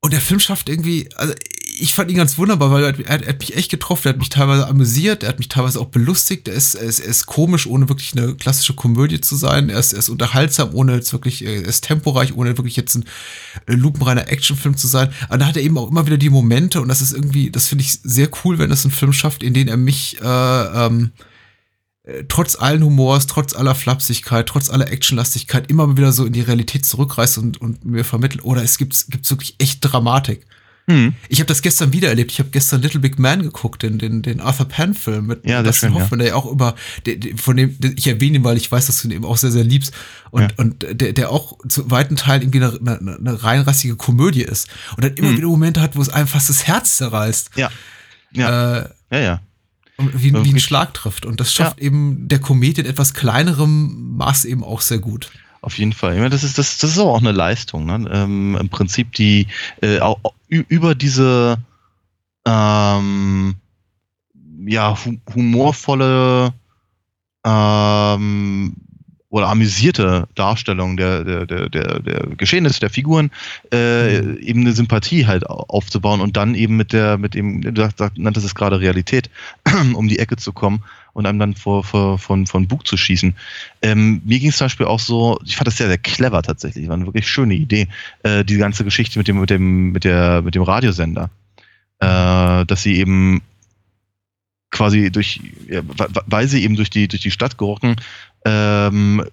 und der Film schafft irgendwie, also ich fand ihn ganz wunderbar, weil er, hat- er, er hat mich echt getroffen, er hat mich teilweise amüsiert, er hat mich teilweise auch belustigt, er ist, er ist, er ist komisch, ohne wirklich eine klassische Komödie zu sein, er ist, er ist unterhaltsam, ohne jetzt wirklich, er ist temporeich, ohne wirklich jetzt ein äh, lupenreiner Actionfilm zu sein. Aber da hat er eben auch immer wieder die Momente und das ist irgendwie, das finde ich sehr cool, wenn es ein Film schafft, in dem er mich äh, ähm, äh, trotz allen Humors, trotz aller Flapsigkeit, trotz aller Actionlastigkeit immer wieder so in die Realität zurückreißt und, und mir vermittelt, oder es gibt, gibt's wirklich echt Dramatik. Hm. Ich habe das gestern wieder erlebt. Ich habe gestern Little Big Man geguckt, den, den, den Arthur Penn-Film mit Ja, Dustin schön, ja. Hoffman, der ja auch über, der, der, von dem, der, ich erwähne ihn, weil ich weiß, dass du ihn eben auch sehr, sehr liebst. Und, Ja. und der, der auch zu weiten Teilen irgendwie eine, eine, eine reinrassige Komödie ist. Und dann immer Hm. wieder Momente hat, wo es einem fast das Herz zerreißt. Ja. Ja. Äh, ja, ja. wie, wie ein. Schlag trifft. Und das schafft eben der Komet in etwas kleinerem Maß eben auch sehr gut. Auf jeden Fall. Ich meine, das ist, das, das ist aber auch eine Leistung. Ne? Ähm, Im Prinzip die äh, über diese ähm, ja, hu humorvolle ähm, oder amüsierte Darstellung der, der, der, der, der Geschehnisse, der Figuren, äh, eben eine Sympathie halt au- aufzubauen und dann eben mit der, mit dem, du nanntest es gerade Realität, um die Ecke zu kommen und einem dann vor, vor, von, von Bug zu schießen. Ähm, mir ging es zum Beispiel auch so, ich fand das sehr, sehr clever tatsächlich, war eine wirklich schöne Idee, äh, die ganze Geschichte mit dem, mit dem, mit der, mit dem Radiosender. Äh, dass sie eben quasi durch, ja, weil sie eben durch die, durch die Stadt gerocken, ähm,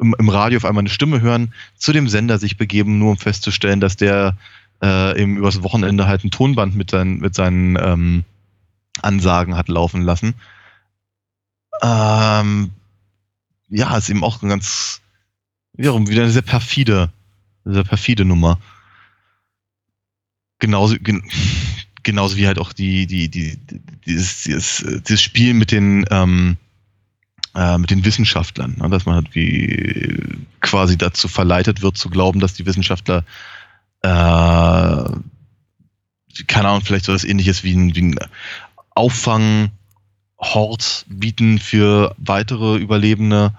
im, im Radio auf einmal eine Stimme hören, zu dem Sender sich begeben, nur um festzustellen, dass der äh, eben übers Wochenende halt ein Tonband mit seinen, mit seinen ähm, Ansagen hat laufen lassen. Ähm, ja, ist eben auch ein ganz, wiederum wieder eine sehr perfide, sehr perfide Nummer. Genauso, gen, genauso wie halt auch die, die, die, die dieses, dieses, dieses Spiel mit den, ähm, äh, mit den Wissenschaftlern, ne? dass man halt wie quasi dazu verleitet wird zu glauben, dass die Wissenschaftler äh, keine Ahnung, vielleicht so was ähnliches wie ein, wie ein Auffanghort bieten für weitere Überlebende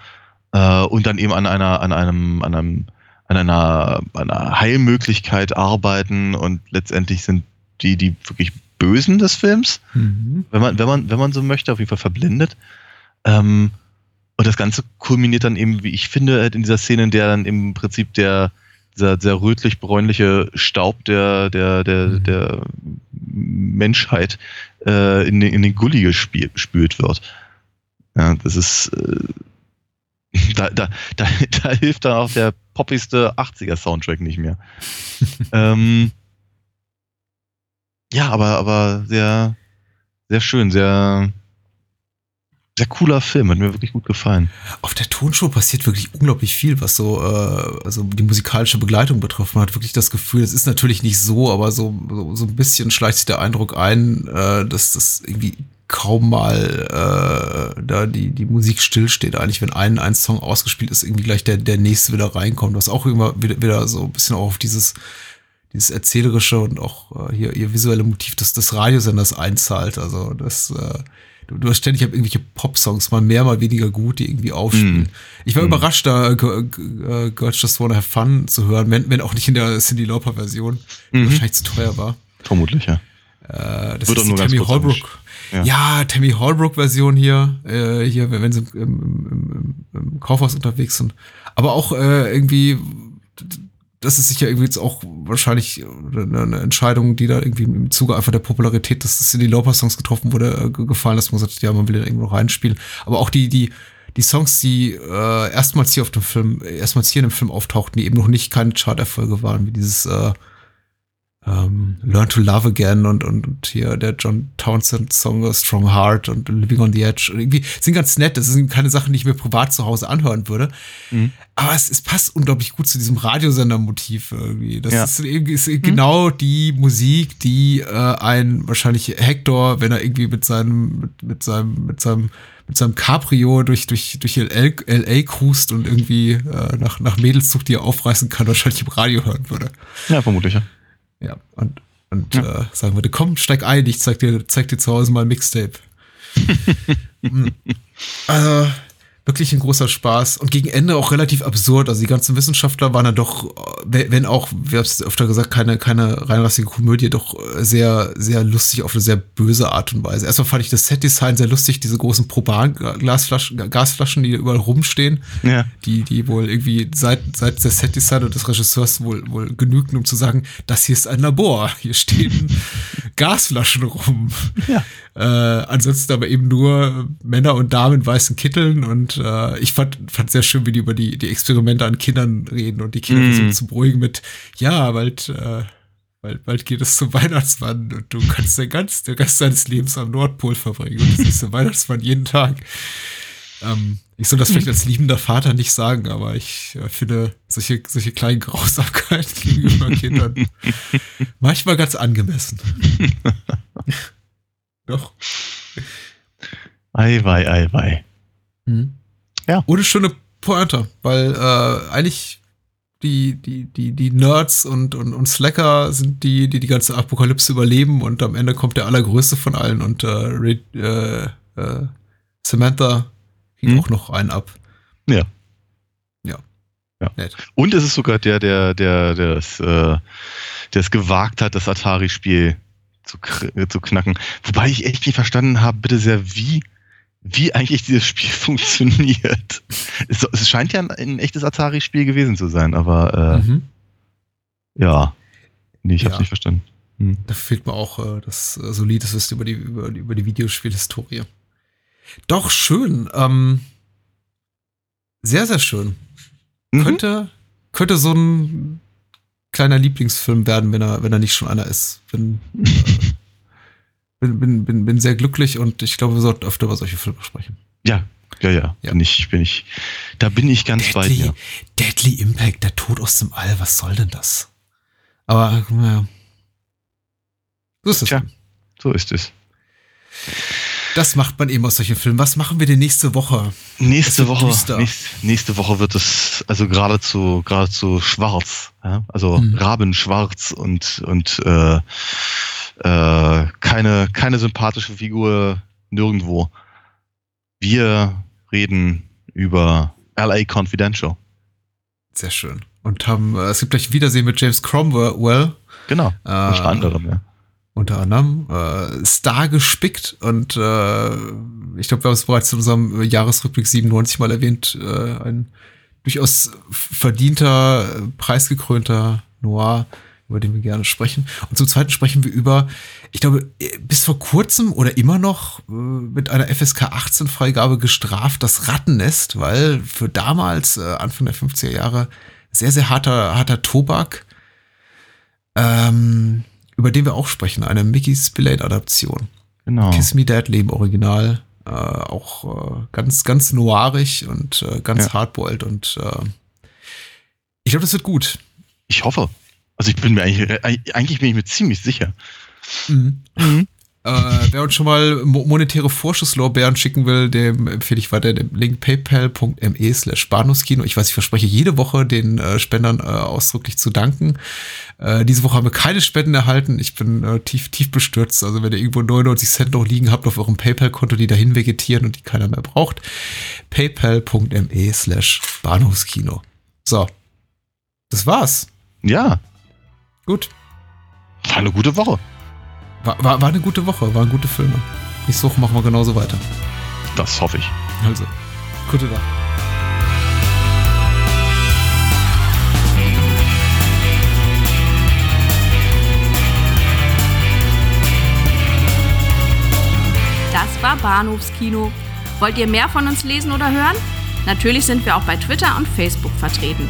äh, und dann eben an einer, an einem, an einem, an einer, einer Heilmöglichkeit arbeiten und letztendlich sind die, die wirklich Bösen des Films, wenn man, wenn man, wenn man so möchte, auf jeden Fall verblendet. Ähm, und das Ganze kulminiert dann eben, wie ich finde, halt in dieser Szene, in der dann im Prinzip der, dieser, dieser rötlich-bräunliche Staub der, der, der, Mhm. der Menschheit äh, in, den, in den Gully gespü- gespült wird. Ja, das ist, äh, da, da, da, da hilft dann auch der poppigste 80er-Soundtrack nicht mehr. ähm, ja, aber, aber sehr, sehr schön, sehr, sehr cooler Film, hat mir wirklich gut gefallen. Auf der Tonshow passiert wirklich unglaublich viel, was so äh, also die musikalische Begleitung betrifft. Man hat wirklich das Gefühl, es ist natürlich nicht so, aber so, so, so ein bisschen schleicht sich der Eindruck ein, äh, dass das irgendwie kaum mal äh, da die, die Musik stillsteht. Eigentlich, wenn ein, ein Song ausgespielt ist, irgendwie gleich der, der nächste wieder reinkommt, was auch immer wieder, wieder so ein bisschen auch auf dieses dieses erzählerische und auch äh, hier ihr visuelle Motiv des, des Radiosenders einzahlt. Also das, äh, du, du hast ständig hab irgendwelche Pop-Songs, mal mehr, mal weniger gut, die irgendwie aufspielen. Mm. Ich war Mm. überrascht, da äh, äh, Girls Just Wanna Have Fun zu hören, wenn, wenn auch nicht in der Cindy Lauper-Version, die Mhm. wahrscheinlich zu teuer war. Vermutlich, ja. Äh, das Wird ist auch die Tammy Holbrook. Ja. Ja, Tammy Holbrook-Version hier, äh, hier, wenn wenn sie im, im, im, im Kaufhaus unterwegs sind. Aber auch äh, irgendwie, das ist sicher irgendwie jetzt auch wahrscheinlich eine, eine Entscheidung, die da irgendwie im Zuge einfach der Popularität des Cindy Lauper Songs getroffen wurde, äh, ge- gefallen, dass man sagt, ja, man will den irgendwo reinspielen. Aber auch die, die, die Songs, die äh, erstmals hier auf dem Film, erstmals hier in dem Film auftauchten, die eben noch nicht keine Charterfolge waren, wie dieses äh, ähm, Learn to Love Again und, und, und hier der John Townsend Song Strong Heart und Living on the Edge. Und irgendwie sind ganz nett. Das sind keine Sachen, die ich mir privat zu Hause anhören würde. Mhm. Aber es, es passt unglaublich gut zu diesem Radiosender-Motiv irgendwie. Das Ja. ist, ist genau die Musik, die äh, ein wahrscheinlich Hector, wenn er irgendwie mit seinem, mit, mit seinem, mit seinem, mit seinem Cabrio durch, durch, durch LA, LA cruist und irgendwie äh, nach, nach Mädelszucht, die er aufreißen kann, wahrscheinlich im Radio hören würde. Ja, vermutlich. Ja. Ja, und, und äh, sagen würde, komm, steig ein, ich zeig dir, zeig dir zu Hause mal ein Mixtape. Hm. also, wirklich ein großer Spaß und gegen Ende auch relativ absurd. Also die ganzen Wissenschaftler waren dann doch, äh, wenn auch, wir haben es öfter gesagt, keine, keine reinrassige Komödie, doch äh, sehr, sehr lustig auf eine sehr böse Art und Weise. Erstmal fand ich das Set-Design sehr lustig, diese großen Propan-Glasflaschen, Gasflaschen, die überall rumstehen Ja. die, die wohl irgendwie seit, seit der Setdesign und des Regisseurs wohl, wohl genügten, um zu sagen, das hier ist ein Labor. Hier stehen Gasflaschen rum. Ja. Äh, ansonsten aber eben nur Männer und Damen in weißen Kitteln und äh, ich fand, fand sehr schön, wie die über die, die Experimente an Kindern reden und die Kinder Mm. versuchen zu beruhigen mit, ja, bald, äh, bald, bald geht es zum Weihnachtsmann und du kannst den, ganz, den Rest deines Lebens am Nordpol verbringen und du siehst den Weihnachtsmann jeden Tag. Ähm, ich soll das vielleicht als liebender Vater nicht sagen, aber ich äh, finde solche, solche kleinen Grausamkeiten gegenüber Kindern manchmal ganz angemessen. Doch. Ei, wei, ei, wei. Ja. Ohne schöne Pointe, weil äh, eigentlich die, die, die, die Nerds und, und, und Slacker sind die, die die ganze Apokalypse überleben und am Ende kommt der allergrößte von allen und äh, Re- äh, äh, Samantha kriegt Hm. auch noch einen ab. Ja. Ja. Ja. Nett. Und es ist sogar der, der, der, der es, äh, gewagt hat, das Atari-Spiel zu, äh, zu knacken. Wobei ich echt nicht verstanden habe, bitte sehr, wie, wie eigentlich dieses Spiel funktioniert. Es, es scheint ja ein, ein echtes Atari-Spiel gewesen zu sein, aber äh, Mhm. ja. Nee, ich hab's Ja. nicht verstanden. Hm. Da fehlt mir auch äh, das äh, solides Wissen über die, über, über die Videospielhistorie. Doch, schön. Ähm, sehr, sehr schön. Mhm. Könnte, könnte so ein kleiner Lieblingsfilm werden, wenn er, wenn er nicht schon einer ist. Bin, äh, bin, bin, bin, bin sehr glücklich und ich glaube, wir sollten öfter über solche Filme sprechen. Ja, ja, ja. Ja. Bin ich, bin ich, da bin ich ganz Deadly, dir. Deadly Impact, der Tod aus dem All, was soll denn das? Aber, naja. So ist es. Tja. So ist es. Das macht man eben aus solchen Filmen. Was machen wir denn nächste Woche? Nächste Woche, nächst, nächste Woche wird es also geradezu, geradezu schwarz, ja? also Hm. rabenschwarz und und äh, äh, keine keine sympathische Figur nirgendwo. Wir reden über LA Confidential. Sehr schön. Und haben, äh, es gibt gleich Wiedersehen mit James Cromwell. Genau, Äh, unter anderem, ja. Unter anderem. Äh, Star gespickt und äh, ich glaube, wir haben es bereits in unserem Jahresrückblick 97 mal erwähnt. Äh, ein durchaus verdienter, äh, preisgekrönter Noir, über den wir gerne sprechen. Und zum Zweiten sprechen wir über, ich glaube, bis vor kurzem oder immer noch äh, mit einer FSK 18 Freigabe gestraft, das Rattennest, weil für damals, äh, Anfang der 50er Jahre, sehr, sehr harter, harter Tobak, ähm, über den wir auch sprechen, eine Mickey Spillane-Adaption. Genau. Kiss Me Deadly im Original. Äh, auch äh, ganz, ganz noirig und äh, ganz Ja. hardboiled und äh, ich glaube, das wird gut. Ich hoffe. Also ich bin mir eigentlich, eigentlich bin ich mir ziemlich sicher. Mhm. Äh, wer uns schon mal mo- monetäre Vorschusslorbeeren schicken will, dem empfehle ich weiter den Link paypal.me slash Bahnhofskino. Ich weiß, ich verspreche jede Woche den äh, Spendern äh, ausdrücklich zu danken. Äh, diese Woche haben wir keine Spenden erhalten. Ich bin äh, tief, tief bestürzt. Also wenn ihr irgendwo 99 Cent noch liegen habt auf eurem Paypal-Konto, die dahin vegetieren und die keiner mehr braucht, paypal.me slash Bahnhofskino. So. Das war's. Ja, Gut. war eine gute Woche. War, war, war eine gute Woche, waren gute Filme. Nächste Woche machen wir genauso weiter. Das hoffe ich. Also, gute Nacht. Das war Bahnhofskino. Wollt ihr mehr von uns lesen oder hören? Natürlich sind wir auch bei Twitter und Facebook vertreten.